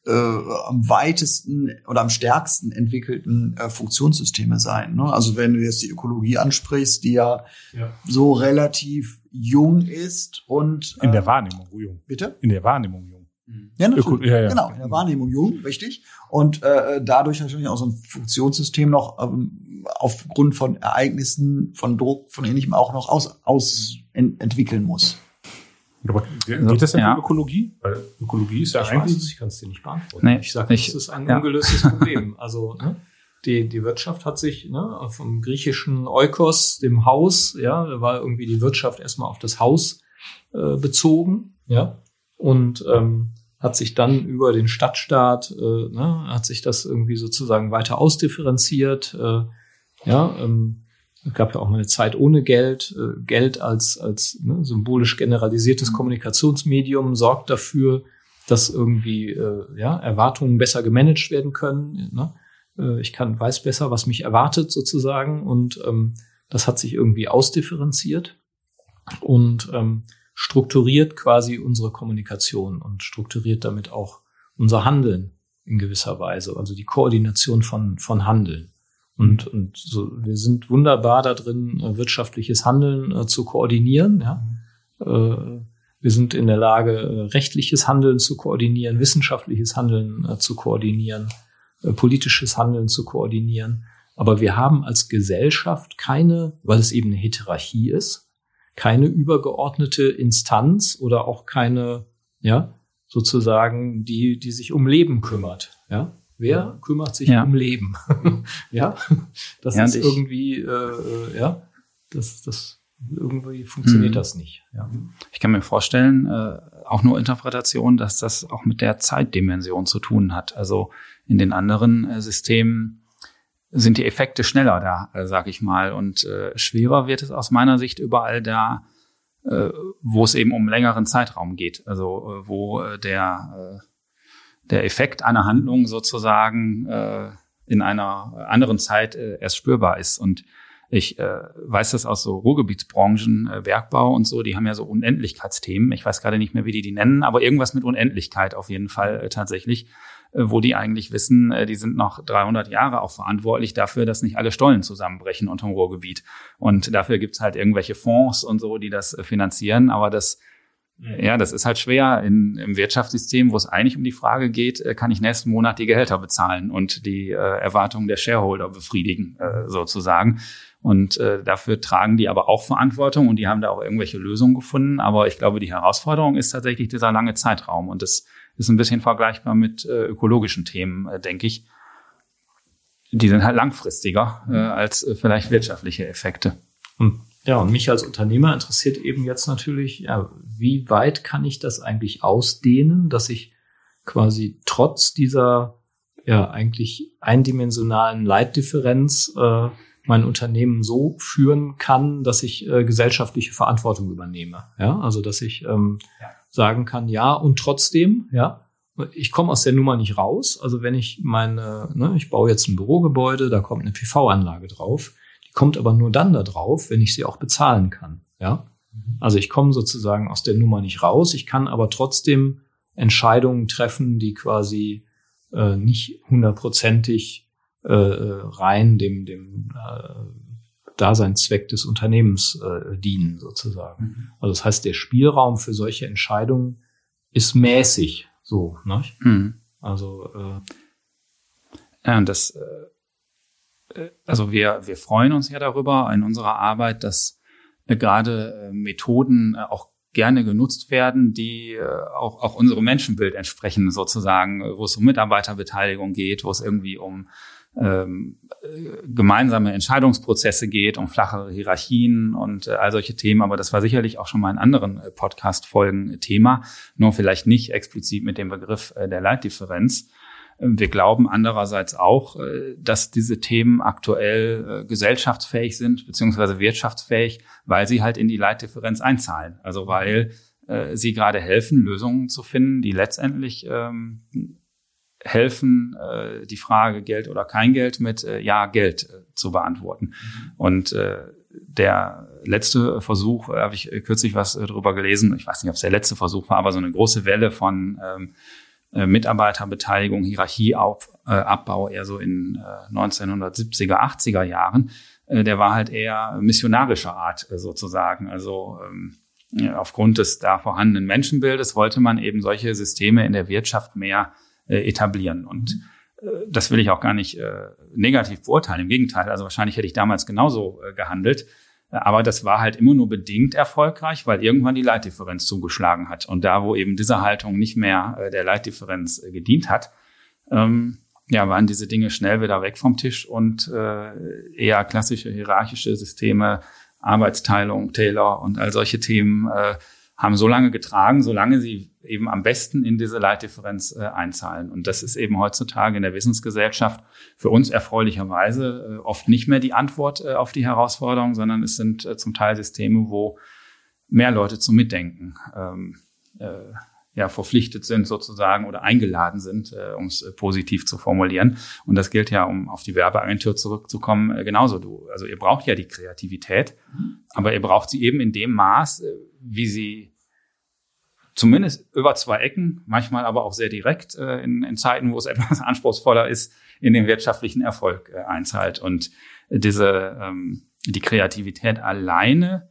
äh, am weitesten oder am stärksten entwickelten äh, Funktionssysteme sein. Ne? Also wenn du jetzt die Ökologie ansprichst, die ja, Ja. so relativ jung ist und In der äh, Wahrnehmung, jung. bitte? In der Wahrnehmung, jung. Ja, natürlich. Öko- ja, ja. Genau, in der Wahrnehmung jung, richtig. Und äh, dadurch natürlich auch so ein Funktionssystem noch ähm, aufgrund von Ereignissen, von Druck, von ähnlichem auch noch aus, aus en entwickeln muss. Aber geht das denn Ja. um Ökologie? Weil Ökologie ist ja Ich weiß eigentlich. es, ich kann es dir nicht beantworten. Nee, ich sage, das ist ein ja. ungelöstes Problem. Also ne, die, die Wirtschaft hat sich ne, vom griechischen Eukos, dem Haus, ja, da war irgendwie die Wirtschaft erstmal auf das Haus äh, bezogen, ja, und ähm, hat sich dann über den Stadtstaat, äh, ne, hat sich das irgendwie sozusagen weiter ausdifferenziert, äh, ja, ähm, es gab ja auch mal eine Zeit ohne Geld. Äh, Geld als, als ne, symbolisch generalisiertes Kommunikationsmedium sorgt dafür, dass irgendwie äh, ja, Erwartungen besser gemanagt werden können. Ne? Äh, ich kann weiß besser, was mich erwartet sozusagen und ähm, das hat sich irgendwie ausdifferenziert und ähm, strukturiert quasi unsere Kommunikation und strukturiert damit auch unser Handeln in gewisser Weise, also die Koordination von von Handeln. Und, und so, wir sind wunderbar da drin, äh, wirtschaftliches Handeln äh, zu koordinieren. Ja? Äh, wir sind in der Lage, äh, rechtliches Handeln zu koordinieren, wissenschaftliches Handeln äh, zu koordinieren, äh, politisches Handeln zu koordinieren. Aber wir haben als Gesellschaft keine, weil es eben eine Hierarchie ist, keine übergeordnete Instanz oder auch keine, ja, sozusagen, die, die sich um Leben kümmert. Ja, wer kümmert sich Ja. um Leben? ja, das Ja, ist irgendwie, äh, äh, ja, das, das irgendwie funktioniert Mhm. das nicht. Ja. Ich kann mir vorstellen, äh, auch nur Interpretation, dass das auch mit der Zeitdimension zu tun hat. Also in den anderen äh, Systemen sind die Effekte schneller da, äh, sag ich mal. Und äh, schwerer wird es aus meiner Sicht überall da, äh, wo es eben um längeren Zeitraum geht. Also äh, wo äh, der, äh, der Effekt einer Handlung sozusagen äh, in einer anderen Zeit äh, erst spürbar ist. Und ich äh, weiß das aus so Ruhrgebietsbranchen, äh, Bergbau und so, die haben ja so Unendlichkeitsthemen. Ich weiß gerade nicht mehr, wie die die nennen, aber irgendwas mit Unendlichkeit auf jeden Fall äh, tatsächlich, äh, wo die eigentlich wissen, äh, die sind noch 300 Jahre auch verantwortlich dafür, dass nicht alle Stollen zusammenbrechen unterm Ruhrgebiet. Und dafür gibt's halt irgendwelche Fonds und so, die das äh, finanzieren, aber das ja, das ist halt schwer in, im Wirtschaftssystem, wo es eigentlich um die Frage geht, äh, kann ich nächsten Monat die Gehälter bezahlen und die äh, Erwartungen der Shareholder befriedigen, äh, sozusagen. Und äh, dafür tragen die aber auch Verantwortung und die haben da auch irgendwelche Lösungen gefunden. Aber ich glaube, die Herausforderung ist tatsächlich dieser lange Zeitraum. Und das ist ein bisschen vergleichbar mit äh, ökologischen Themen, äh, denke ich. Die sind halt langfristiger äh, als äh, vielleicht wirtschaftliche Effekte. Und ja, und mich als Unternehmer interessiert eben jetzt natürlich, ja, wie weit kann ich das eigentlich ausdehnen, dass ich quasi trotz dieser ja eigentlich eindimensionalen Leitdifferenz äh, mein Unternehmen so führen kann, dass ich äh, gesellschaftliche Verantwortung übernehme. Ja, also dass ich ähm, sagen kann, ja, und trotzdem, ja, ich komme aus der Nummer nicht raus. Also wenn ich meine, ne, ich baue jetzt ein Bürogebäude, da kommt eine PV-Anlage drauf, kommt aber nur dann da drauf, wenn ich sie auch bezahlen kann. Ja, also ich komme sozusagen aus der Nummer nicht raus. Ich kann aber trotzdem Entscheidungen treffen, die quasi äh, nicht hundertprozentig äh, äh, rein dem dem äh, Daseinszweck des Unternehmens äh, dienen sozusagen. Also das heißt, der Spielraum für solche Entscheidungen ist mäßig. So, ne? Mhm. Also äh, Ja, und das, äh, also wir, wir freuen uns ja darüber in unserer Arbeit, dass äh, gerade äh, Methoden äh, auch gerne genutzt werden, die äh, auch, auch unserem Menschenbild entsprechen, sozusagen, äh, wo es um Mitarbeiterbeteiligung geht, wo es irgendwie um ähm, äh, gemeinsame Entscheidungsprozesse geht, um flachere Hierarchien und äh, all solche Themen. Aber das war sicherlich auch schon mal in anderen äh, Podcast-Folgen Thema, nur vielleicht nicht explizit mit dem Begriff äh, der Leitdifferenz. Wir glauben andererseits auch, äh, dass diese Themen aktuell äh, gesellschaftsfähig sind, beziehungsweise wirtschaftsfähig, weil sie halt in die Leitdifferenz einzahlen. Also weil äh, sie gerade helfen, Lösungen zu finden, die letztendlich ähm, helfen, die Frage Geld oder kein Geld mit Ja, Geld zu beantworten. Und der letzte Versuch, äh, habe ich kürzlich was äh, darüber gelesen, ich weiß nicht, ob es der letzte Versuch war, aber so eine große Welle von ähm, äh, Mitarbeiterbeteiligung, Hierarchieabbau eher so in äh, 1970er, 80er Jahren, äh, der war halt eher missionarischer Art äh, sozusagen. Also ähm, aufgrund des da vorhandenen Menschenbildes wollte man eben solche Systeme in der Wirtschaft mehr äh, etablieren. Und äh, das will ich auch gar nicht äh, negativ beurteilen. Im Gegenteil, also wahrscheinlich hätte ich damals genauso äh, gehandelt. Aber das war halt immer nur bedingt erfolgreich, weil irgendwann die Leitdifferenz zugeschlagen hat. Und da, wo eben diese Haltung nicht mehr äh, der Leitdifferenz äh, gedient hat, ähm, ja, waren diese Dinge schnell wieder weg vom Tisch und äh, eher klassische hierarchische Systeme, Arbeitsteilung, Taylor und all solche Themen äh, haben so lange getragen, solange sie eben am besten in diese Leitdifferenz äh, einzahlen. Und das ist eben heutzutage in der Wissensgesellschaft für uns erfreulicherweise äh, oft nicht mehr die Antwort äh, auf die Herausforderung, sondern es sind äh, zum Teil Systeme, wo mehr Leute zum Mitdenken ähm, äh, ja, verpflichtet sind sozusagen oder eingeladen sind, äh, um es positiv zu formulieren. Und das gilt ja, um auf die Werbeagentur zurückzukommen, genauso du. Also ihr braucht ja die Kreativität, aber ihr braucht sie eben in dem Maß, wie sie zumindest über zwei Ecken, manchmal aber auch sehr direkt äh, in, in Zeiten, wo es etwas anspruchsvoller ist, in den wirtschaftlichen Erfolg äh, einzahlt. Und diese ähm, die Kreativität alleine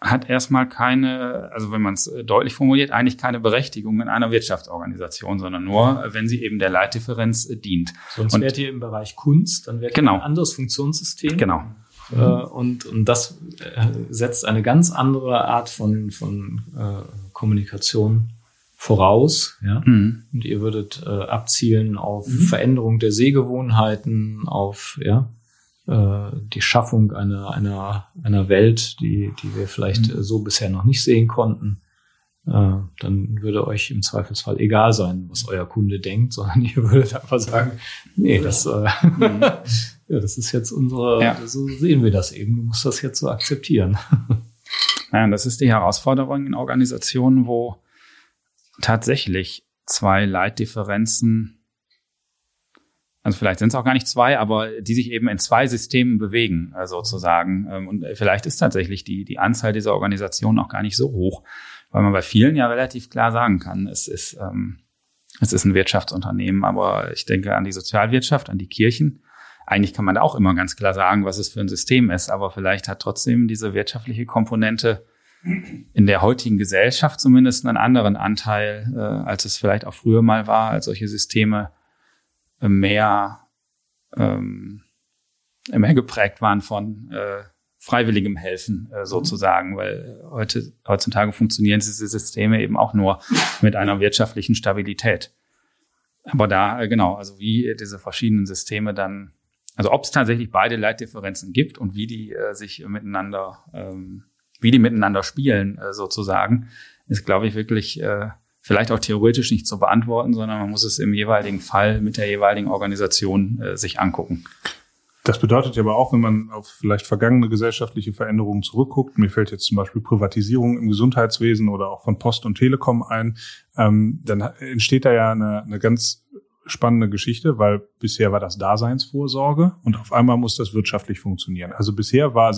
hat erstmal keine, also wenn man es äh, deutlich formuliert, eigentlich keine Berechtigung in einer Wirtschaftsorganisation, sondern nur, wenn sie eben der Leitdifferenz äh, dient. Sonst wärt ihr im Bereich Kunst, dann wärt genau. ihr ein anderes Funktionssystem. Genau. Äh, und, und das äh, setzt eine ganz andere Art von, von äh, Kommunikation voraus. Ja? Mhm. Und ihr würdet äh, abzielen auf mhm. Veränderung der Sehgewohnheiten, auf ja, äh, die Schaffung einer, einer, einer Welt, die, die wir vielleicht mhm. so bisher noch nicht sehen konnten, äh, dann würde euch im Zweifelsfall egal sein, was euer Kunde denkt, sondern ihr würdet einfach sagen, nee, das, äh, mhm. ja, das ist jetzt unsere, ja. so sehen wir das eben, du musst das jetzt so akzeptieren. Ja, das ist die Herausforderung in Organisationen, wo tatsächlich zwei Leitdifferenzen also vielleicht sind es auch gar nicht zwei, aber die sich eben in zwei Systemen bewegen, äh, sozusagen. Ähm, und vielleicht ist tatsächlich die, die Anzahl dieser Organisationen auch gar nicht so hoch, weil man bei vielen ja relativ klar sagen kann, es ist, ähm, es ist ein Wirtschaftsunternehmen, aber ich denke an die Sozialwirtschaft, an die Kirchen. Eigentlich kann man da auch immer ganz klar sagen, was es für ein System ist, aber vielleicht hat trotzdem diese wirtschaftliche Komponente in der heutigen Gesellschaft zumindest einen anderen Anteil, äh, als es vielleicht auch früher mal war, als solche Systeme mehr, ähm, mehr geprägt waren von äh, freiwilligem Helfen äh, sozusagen, weil heute, heutzutage funktionieren diese Systeme eben auch nur mit einer wirtschaftlichen Stabilität. Aber da, äh, genau, also wie diese verschiedenen Systeme dann, also ob es tatsächlich beide Leitdifferenzen gibt und wie die äh, sich miteinander, ähm, wie die miteinander spielen äh, sozusagen, ist, glaube ich, wirklich äh, vielleicht auch theoretisch nicht zu beantworten, sondern man muss es im jeweiligen Fall mit der jeweiligen Organisation äh, sich angucken. Das bedeutet ja aber auch, wenn man auf vielleicht vergangene gesellschaftliche Veränderungen zurückguckt, mir fällt jetzt zum Beispiel Privatisierung im Gesundheitswesen oder auch von Post und Telekom ein, ähm, dann entsteht da ja eine, eine ganz spannende Geschichte, weil bisher war das Daseinsvorsorge und auf einmal muss das wirtschaftlich funktionieren. Also bisher war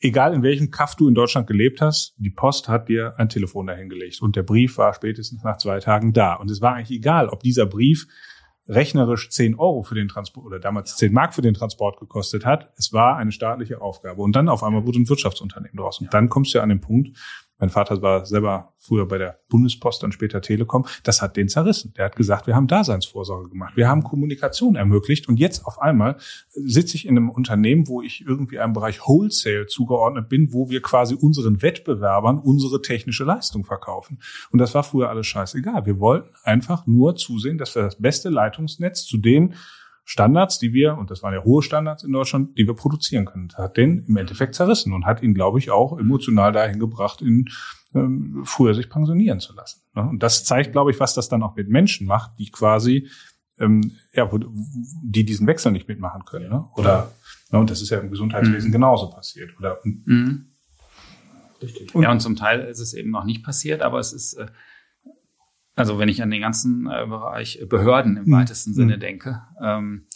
egal in welchem Kaff du in Deutschland gelebt hast, die Post hat dir ein Telefon dahingelegt und der Brief war spätestens nach zwei Tagen da. Und es war eigentlich egal, ob dieser Brief rechnerisch 10 Euro für den Transport oder damals 10 Mark für den Transport gekostet hat. Es war eine staatliche Aufgabe. Und dann auf einmal wurde ein Wirtschaftsunternehmen draus. Und dann kommst du ja an den Punkt, mein Vater war selber früher bei der Bundespost, dann später Telekom. Das hat den zerrissen. Der hat gesagt, wir haben Daseinsvorsorge gemacht. Wir haben Kommunikation ermöglicht. Und jetzt auf einmal sitze ich in einem Unternehmen, wo ich irgendwie einem Bereich Wholesale zugeordnet bin, wo wir quasi unseren Wettbewerbern unsere technische Leistung verkaufen. Und das war früher alles scheißegal. Wir wollten einfach nur zusehen, dass wir das beste Leitungsnetz zu den Standards, die wir, und das waren ja hohe Standards in Deutschland, die wir produzieren können. Das hat den im Endeffekt zerrissen und hat ihn, glaube ich, auch emotional dahin gebracht, in ähm, früher sich pensionieren zu lassen. Ne? Und das zeigt, glaube ich, was das dann auch mit Menschen macht, die quasi ähm, ja, wo, die diesen Wechsel nicht mitmachen können. Ne? Oder ne, und das ist ja im Gesundheitswesen mhm. genauso passiert. Oder mhm. Richtig. ja, und zum Teil ist es eben noch nicht passiert, aber es ist äh, also wenn ich an den ganzen äh, Bereich Behörden im mhm. weitesten Sinne mhm. denke, ähm,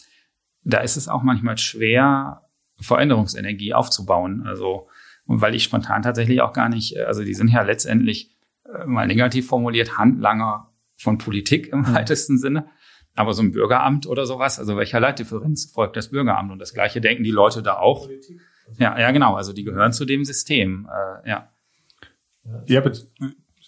da ist es auch manchmal schwer, Veränderungsenergie aufzubauen. Also, und weil ich spontan tatsächlich auch gar nicht, äh, also die sind ja letztendlich äh, mal negativ formuliert, Handlanger von Politik im mhm. weitesten Sinne. Aber so ein Bürgeramt oder sowas, also welcher Leitdifferenz folgt das Bürgeramt? Und das Gleiche denken die Leute da auch. Ja, ja, genau. Also die gehören zu dem System. Äh, ja. Ja,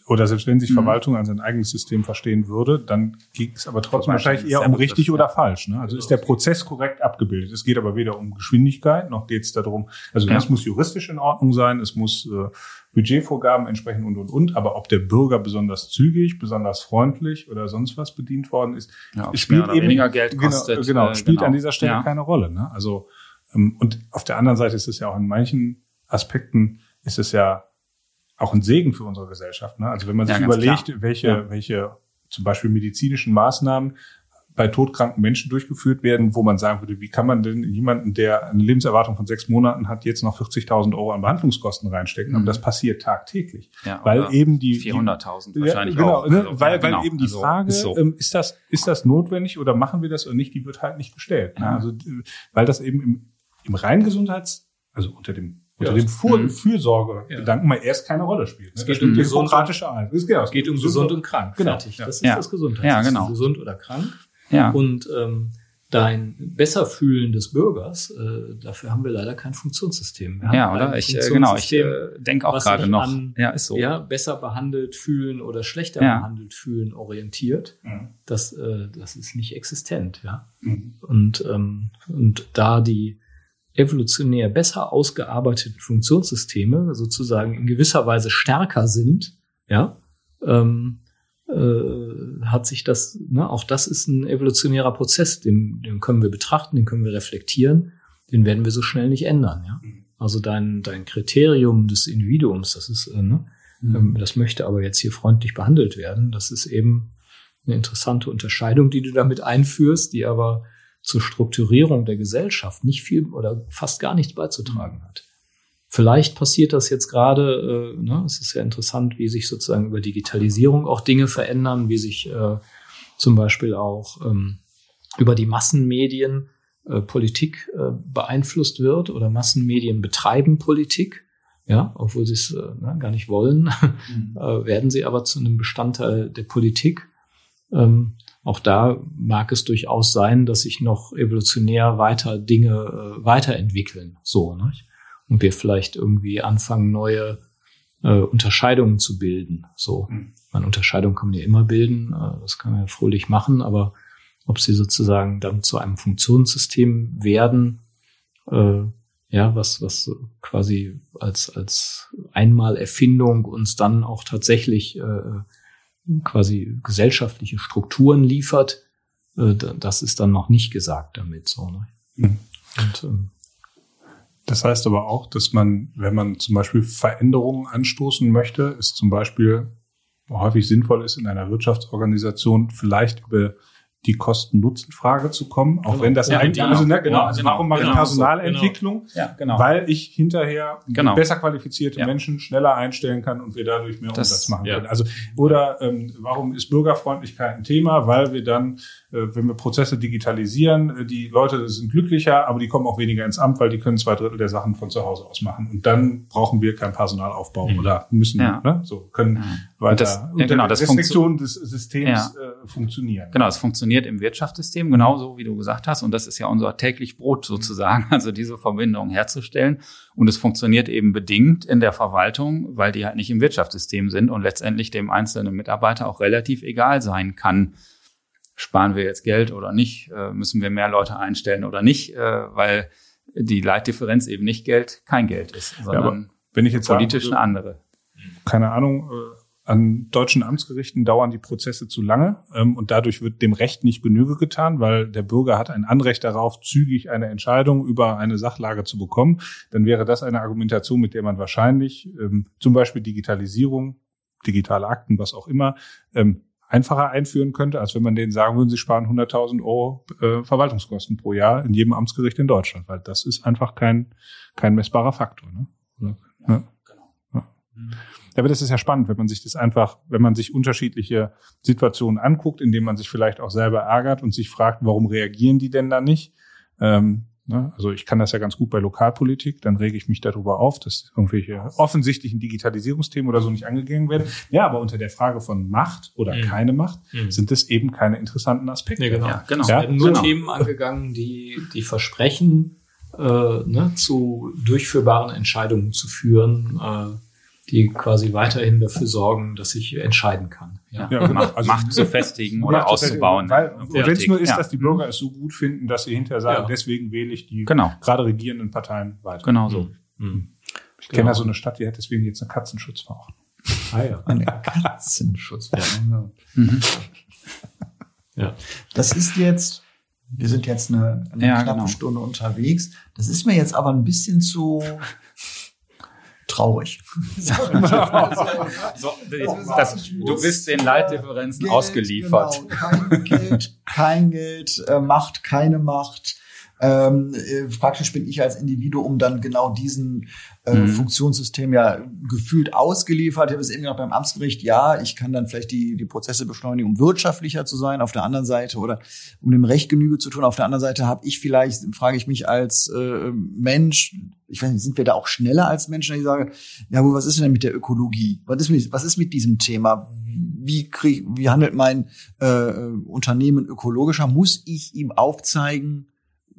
oder selbst wenn sich mhm. Verwaltung an sein eigenes System verstehen würde, dann ging es aber trotzdem wahrscheinlich eher um richtig oder falsch. Ne? Also ist der Prozess korrekt abgebildet. Es geht aber weder um Geschwindigkeit, noch geht es darum, also ja. das muss juristisch in Ordnung sein, es muss äh, Budgetvorgaben entsprechen und, und, und. Aber ob der Bürger besonders zügig, besonders freundlich oder sonst was bedient worden ist, ja, spielt eben weniger Geld genau, kostet. Genau, genau spielt genau. an dieser Stelle ja. keine Rolle. Ne? Also ähm, und auf der anderen Seite ist es ja auch in manchen Aspekten ist es ja auch ein Segen für unsere Gesellschaft. Ne? Also wenn man sich ja, überlegt, klar. welche, ja. welche zum Beispiel medizinischen Maßnahmen bei todkranken Menschen durchgeführt werden, wo man sagen würde, wie kann man denn jemanden, der eine Lebenserwartung von sechs Monaten hat, jetzt noch 40.000 Euro an Behandlungskosten reinstecken? Mhm. Aber das passiert tagtäglich, ja, weil eben die 400.000 wahrscheinlich ja, genau, auch. Ne, also, weil, genau. weil eben die also, Frage, ist, so. ähm, ist, das ist das notwendig oder machen wir das oder nicht? Die wird halt nicht gestellt. Ne? Also weil das eben im, im reinen Gesundheits, also unter dem unter dem Für mhm. Fürsorgegedanken mal erst keine Rolle spielt. Ne? Es geht um demokratische Art. Es, genau, es geht um gesund und krank. Genau. Fertig. Ja. Das ist ja. das Gesundheit. Ja, genau. Gesund oder krank. Ja. Und ähm, dein Besserfühlen des Bürgers, äh, dafür haben wir leider kein Funktionssystem. ja, oder? Ich, äh, genau, ich äh, denke auch gerade noch. An, ja, ist so. Ja, besser behandelt fühlen oder schlechter ja. behandelt fühlen orientiert. Mhm. Das, äh, das ist nicht existent, ja. Mhm. Und, ähm, und da die evolutionär besser ausgearbeiteten Funktionssysteme sozusagen in gewisser Weise stärker sind, ja, ähm, äh, hat sich das, ne, auch das ist ein evolutionärer Prozess, den, den können wir betrachten, den können wir reflektieren, den werden wir so schnell nicht ändern, ja. Also dein, dein Kriterium des Individuums, das ist, äh, ne, mhm. ähm, das möchte aber jetzt hier freundlich behandelt werden, das ist eben eine interessante Unterscheidung, die du damit einführst, die aber zur Strukturierung der Gesellschaft nicht viel oder fast gar nichts beizutragen hat. Vielleicht passiert das jetzt gerade, äh, ne, es ist ja interessant, wie sich sozusagen über Digitalisierung auch Dinge verändern, wie sich äh, zum Beispiel auch ähm, über die Massenmedien äh, Politik äh, beeinflusst wird oder Massenmedien betreiben Politik. Ja, obwohl sie es äh, ne, gar nicht wollen, mhm. äh, werden sie aber zu einem Bestandteil der Politik. Ähm, auch da mag es durchaus sein, dass sich noch evolutionär weiter Dinge äh, weiterentwickeln. So, ne? Und wir vielleicht irgendwie anfangen, neue äh, Unterscheidungen zu bilden. So, mhm. eine Unterscheidung kann man ja immer bilden, äh, das kann man ja fröhlich machen, aber ob sie sozusagen dann zu einem Funktionssystem werden, äh, ja, was, was quasi als, als Einmalerfindung uns dann auch tatsächlich äh, quasi gesellschaftliche Strukturen liefert, äh, das ist dann noch nicht gesagt damit. So, ne? Mhm. Und, ähm, das heißt aber auch, dass man, wenn man zum Beispiel Veränderungen anstoßen möchte, es zum Beispiel häufig sinnvoll ist, in einer Wirtschaftsorganisation vielleicht über die Kosten-Nutzen-Frage zu kommen, auch genau. wenn das ja, eigentlich, genau, also, ne, genau, also warum mache genau, ich Personalentwicklung? So, ja, genau. Weil ich hinterher genau. besser qualifizierte ja. Menschen schneller einstellen kann und wir dadurch mehr das, Umsatz machen können. Also, oder ähm, warum ist Bürgerfreundlichkeit ein Thema? Weil wir dann äh, wenn wir Prozesse digitalisieren, äh, die Leute sind glücklicher, aber die kommen auch weniger ins Amt, weil die können zwei Drittel der Sachen von zu Hause aus machen. Und dann brauchen wir keinen Personalaufbau mhm. oder müssen, ja. ne, so können ja. weiter das, ja, genau, das Restriktionen des Systems äh, funktionieren. Genau, es funktioniert im Wirtschaftssystem genauso, wie du gesagt hast. Und das ist ja unser täglich Brot sozusagen, also diese Verbindung herzustellen. Und es funktioniert eben bedingt in der Verwaltung, weil die halt nicht im Wirtschaftssystem sind und letztendlich dem einzelnen Mitarbeiter auch relativ egal sein kann, sparen wir jetzt Geld oder nicht, äh, müssen wir mehr Leute einstellen oder nicht, äh, weil die Leitdifferenz eben nicht Geld, kein Geld ist, sondern ja, wenn ich jetzt politisch sagen, eine andere. Keine Ahnung, äh, an deutschen Amtsgerichten dauern die Prozesse zu lange ähm, und dadurch wird dem Recht nicht Genüge getan, weil der Bürger hat ein Anrecht darauf, zügig eine Entscheidung über eine Sachlage zu bekommen. Dann wäre das eine Argumentation, mit der man wahrscheinlich ähm, zum Beispiel Digitalisierung, digitale Akten, was auch immer, ähm, einfacher einführen könnte, als wenn man denen sagen würde, sie sparen 100.000 Euro äh, Verwaltungskosten pro Jahr in jedem Amtsgericht in Deutschland, weil das ist einfach kein, kein messbarer Faktor. Ne? Oder, ja, ja. Genau. Ja. Mhm. Aber das ist ja spannend, wenn man sich das einfach, wenn man sich unterschiedliche Situationen anguckt, indem man sich vielleicht auch selber ärgert und sich fragt, warum reagieren die denn da nicht? Ähm, ne? Also ich kann das ja ganz gut bei Lokalpolitik, dann rege ich mich darüber auf, dass irgendwelche offensichtlichen Digitalisierungsthemen oder so nicht angegangen werden. Ja, aber unter der Frage von Macht oder mhm. keine Macht mhm. sind es eben keine interessanten Aspekte. Nee, genau. Ja, genau. Ja, es werden nur genau. Themen angegangen, die, die versprechen, äh, ne, zu durchführbaren Entscheidungen zu führen, äh, die quasi weiterhin dafür sorgen, dass ich entscheiden kann. Ja, ja genau. Macht, also, Macht zu festigen oder auszubauen. Weil, wenn es nur ist, ja. dass die Bürger es so gut finden, dass sie hinterher sagen, ja. deswegen wähle ich die genau. gerade regierenden Parteien weiter. Genau so. Mhm. Ich kenne genau. da so eine Stadt, die hat deswegen jetzt eine Katzenschutzverordnung. Ah ja. Eine Katzenschutzverordnung. mhm. ja. Das ist jetzt, wir sind jetzt eine, eine knappe genau. Stunde unterwegs. Das ist mir jetzt aber ein bisschen zu traurig. so, das, du bist den Leitdifferenzen Geld, ausgeliefert. Genau, kein Geld, kein Geld, äh, Macht, keine Macht. Ähm, äh, praktisch bin ich als Individuum dann genau diesen äh, mhm. Funktionssystem ja gefühlt ausgeliefert. Ich habe es eben noch beim Amtsgericht, ja, ich kann dann vielleicht die, die Prozesse beschleunigen, um wirtschaftlicher zu sein auf der anderen Seite oder um dem Recht Genüge zu tun. Auf der anderen Seite habe ich vielleicht, frage ich mich als äh, Mensch, ich weiß nicht, sind wir da auch schneller als Menschen, ich sage, ja, wo, was ist denn mit der Ökologie? Was ist mit, was ist mit diesem Thema? Wie, krieg, wie handelt mein äh, Unternehmen ökologischer? Muss ich ihm aufzeigen,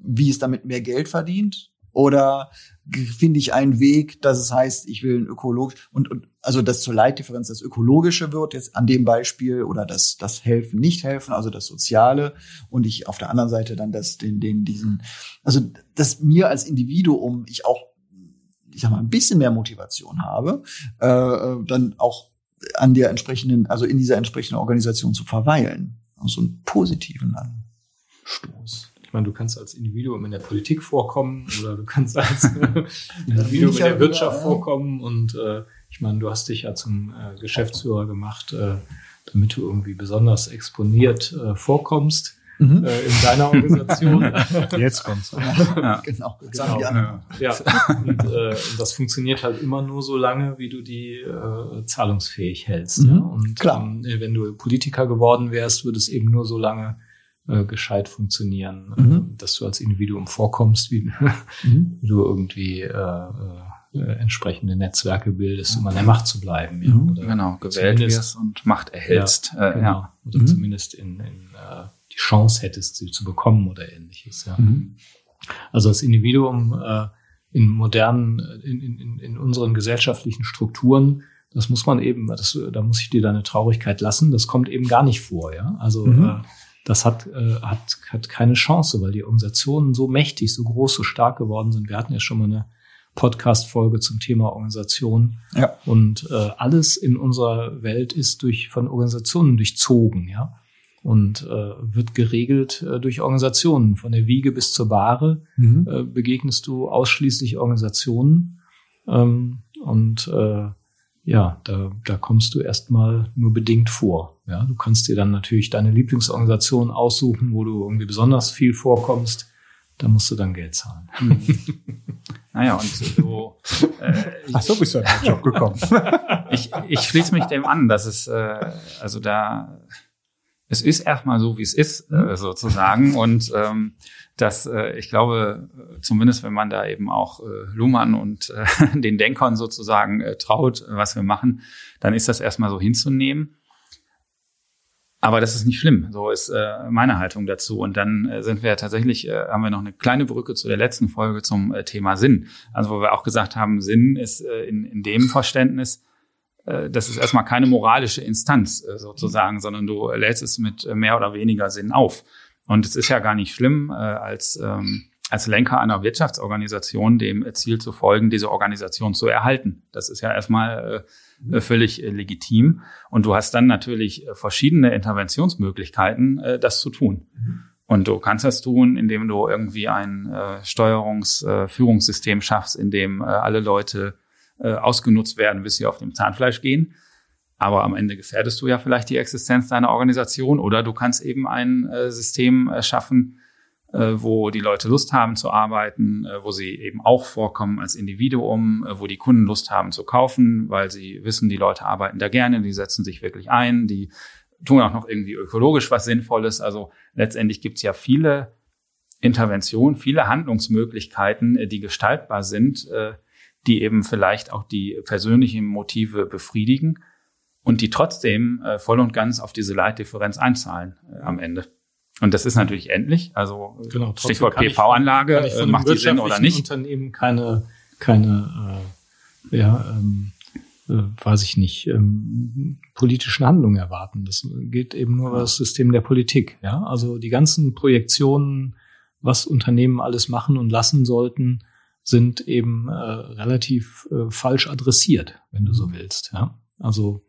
wie es damit mehr Geld verdient? Oder finde ich einen Weg, dass es heißt, ich will ein ökologisch und, und also das zur Leitdifferenz das ökologische wird jetzt an dem Beispiel oder das das helfen nicht helfen, also das soziale und ich auf der anderen Seite dann das den den diesen also dass mir als Individuum ich auch ich sag mal ein bisschen mehr Motivation habe, äh, dann auch an der entsprechenden also in dieser entsprechenden Organisation zu verweilen, also einen positiven Anstoß. Ich meine, du kannst als Individuum in der Politik vorkommen oder du kannst als Individuum in der Wirtschaft wieder, vorkommen und äh, ich meine, du hast dich ja zum äh, Geschäftsführer gemacht, äh, damit du irgendwie besonders exponiert äh, vorkommst. Mhm. Äh, in deiner Organisation. Jetzt kommt's. Ja. Genau. genau. Ja. ja. Und, äh, das funktioniert halt immer nur so lange, wie du die äh, zahlungsfähig hältst. Mhm. Ja? Und Klar. Ähm, wenn du Politiker geworden wärst, würde es eben nur so lange äh, gescheit funktionieren, mhm. äh, dass du als Individuum vorkommst, wie, mhm. wie du irgendwie äh, äh, entsprechende Netzwerke bildest, um an der Macht zu bleiben. Ja, mhm. genau, gewählt wirst und Macht erhältst. Ja, äh, genau. ja. Oder mhm. zumindest in, in äh, die Chance hättest, sie zu bekommen oder ähnliches. Ja. Mhm. Also als Individuum äh, in modernen, in, in, in unseren gesellschaftlichen Strukturen, das muss man eben, das, da muss ich dir deine Traurigkeit lassen, das kommt eben gar nicht vor, ja. Also mhm. äh, das hat, äh, hat, hat keine Chance, weil die Organisationen so mächtig, so groß, so stark geworden sind. Wir hatten ja schon mal eine Podcast-Folge zum Thema Organisation. Ja. Und äh, alles in unserer Welt ist durch von Organisationen durchzogen, ja. Und äh, wird geregelt äh, durch Organisationen. Von der Wiege bis zur Bahre mhm. äh, begegnest du ausschließlich Organisationen. Ähm, und äh, ja, da, da kommst du erstmal nur bedingt vor. Ja, du kannst dir dann natürlich deine Lieblingsorganisation aussuchen, wo du irgendwie besonders viel vorkommst. Da musst du dann Geld zahlen. Hm. naja, und so. Äh, Ach so, bist du an den Job gekommen. ich, ich schließe mich dem an, dass es, äh, also da, es ist erstmal so, wie es ist, äh, sozusagen. Und ähm, dass äh, ich glaube, zumindest wenn man da eben auch äh, Luhmann und äh, den Denkern sozusagen äh, traut, was wir machen, dann ist das erstmal so hinzunehmen. Aber das ist nicht schlimm. So ist äh, meine Haltung dazu. Und dann äh, sind wir tatsächlich, äh, haben wir noch eine kleine Brücke zu der letzten Folge zum äh, Thema Sinn. Also wo wir auch gesagt haben, Sinn ist äh, in, in dem Verständnis, äh, das ist erstmal keine moralische Instanz äh, sozusagen, sondern du lädst es mit äh, mehr oder weniger Sinn auf. Und es ist ja gar nicht schlimm, äh, als, ähm, als Lenker einer Wirtschaftsorganisation dem Ziel zu folgen, diese Organisation zu erhalten. Das ist ja erstmal äh, völlig äh, legitim. Und du hast dann natürlich äh, verschiedene Interventionsmöglichkeiten, äh, das zu tun. Und du kannst das tun, indem du irgendwie ein äh, Steuerungs-Führungssystem äh, schaffst, in dem äh, alle Leute äh, ausgenutzt werden, bis sie auf dem Zahnfleisch gehen. Aber am Ende gefährdest du ja vielleicht die Existenz deiner Organisation oder du kannst eben ein äh, System äh, schaffen, äh, wo die Leute Lust haben zu arbeiten, äh, wo sie eben auch vorkommen als Individuum, äh, wo die Kunden Lust haben zu kaufen, weil sie wissen, die Leute arbeiten da gerne, die setzen sich wirklich ein, die tun auch noch irgendwie ökologisch was Sinnvolles. Also letztendlich gibt's ja viele Interventionen, viele Handlungsmöglichkeiten, die gestaltbar sind, die eben vielleicht auch die persönlichen Motive befriedigen und die trotzdem voll und ganz auf diese Leitdifferenz einzahlen am Ende. Und das ist natürlich endlich. Also genau, Stichwort PV-Anlage, äh, macht die Sinn oder nicht? Unternehmen keine, keine äh, ja, ähm, äh, weiß ich nicht, ähm, politischen Handlungen erwarten. Das geht eben nur über das System der Politik. Ja, also die ganzen Projektionen, was Unternehmen alles machen und lassen sollten, sind eben äh, relativ äh, falsch adressiert, wenn du so willst. Ja, also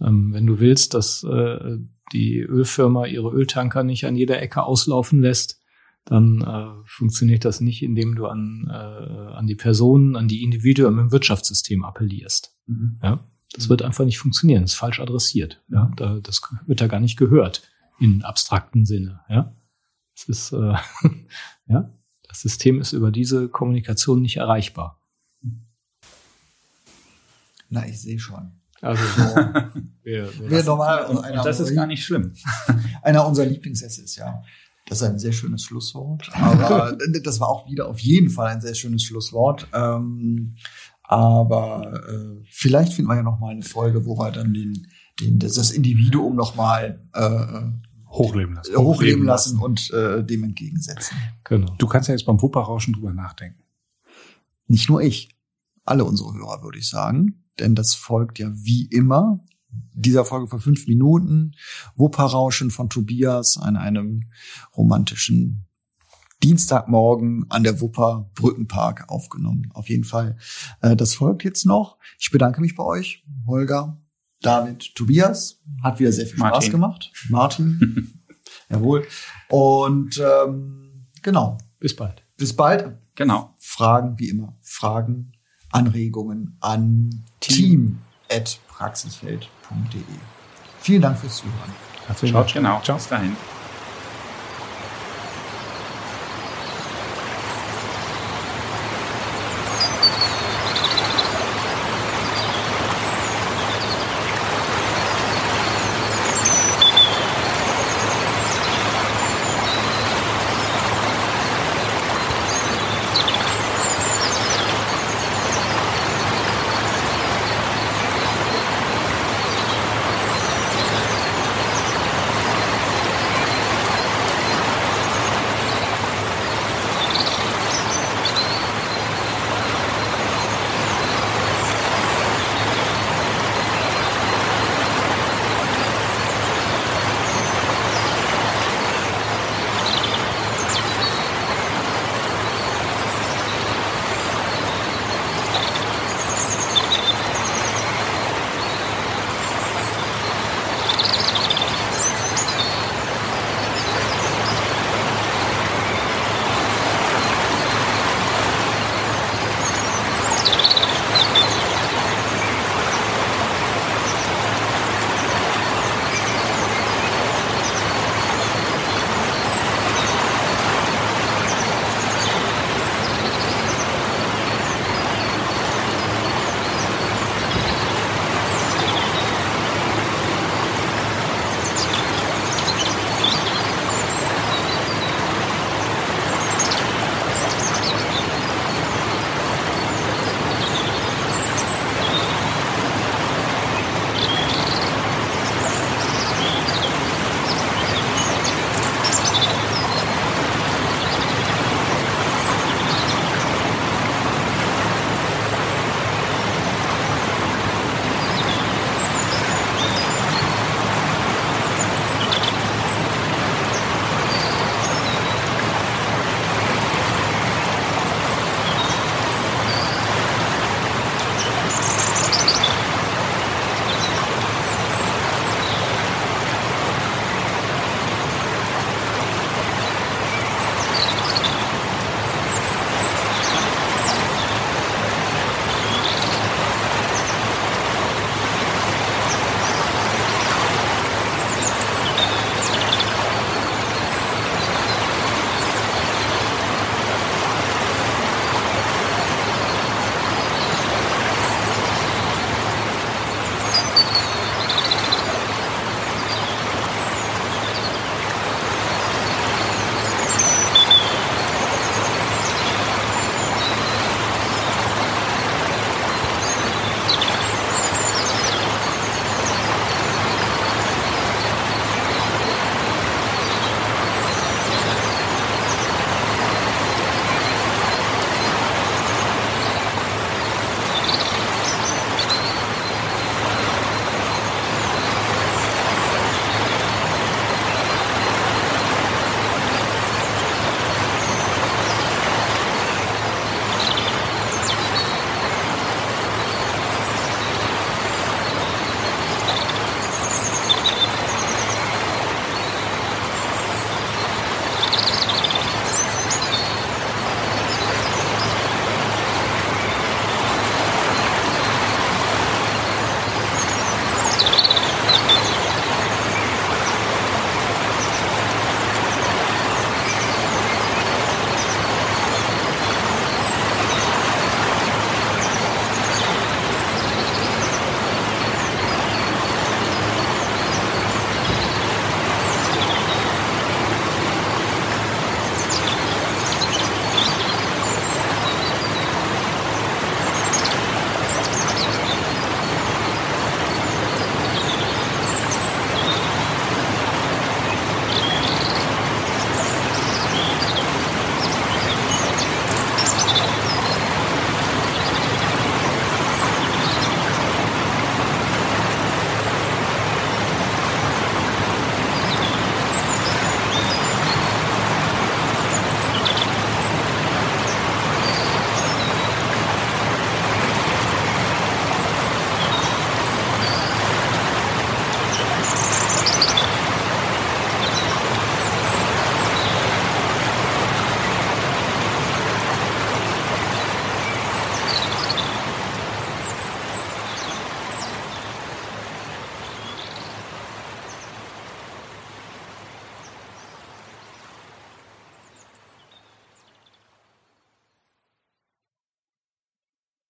ähm, wenn du willst, dass äh, die Ölfirma ihre Öltanker nicht an jeder Ecke auslaufen lässt, dann äh, funktioniert das nicht, indem du an, äh, an die Personen, an die Individuen im Wirtschaftssystem appellierst. Mhm. Ja, das wird einfach nicht funktionieren. Das ist falsch adressiert. Ja, da, das wird da gar nicht gehört in abstrakten Sinne. Ja, das ist äh, ja, das System ist über diese Kommunikation nicht erreichbar. Na, ich sehe schon. Also so, wir, wir, wir normal, und, und das ist gar nicht schlimm. einer unserer Lieblingssätze ist ja, das ist ein sehr schönes Schlusswort. Aber das war auch wieder auf jeden Fall ein sehr schönes Schlusswort. Ähm, aber äh, vielleicht finden wir ja noch mal eine Folge, wo wir dann den, den das Individuum noch mal äh, hochleben lassen, hochleben lassen und äh, dem entgegensetzen. Genau. Du kannst ja jetzt beim Wupperrauschen drüber nachdenken. Nicht nur ich, alle unsere Hörer, würde ich sagen denn das folgt ja wie immer dieser Folge vor fünf Minuten. Wupperrauschen von Tobias an einem romantischen Dienstagmorgen an der Wupper Brückenpark aufgenommen. Auf jeden Fall. Äh, das folgt jetzt noch. Ich bedanke mich bei euch, Holger, David, Tobias. Hat wieder sehr viel Spaß Martin. gemacht. Martin. Jawohl. Und ähm, genau. Bis bald. Bis bald. Genau. Fragen wie immer. Fragen Anregungen an team.praxisfeld.de. Vielen Dank fürs Zuhören. Herzlichen Dank. Genau. Ciao. Bis dahin.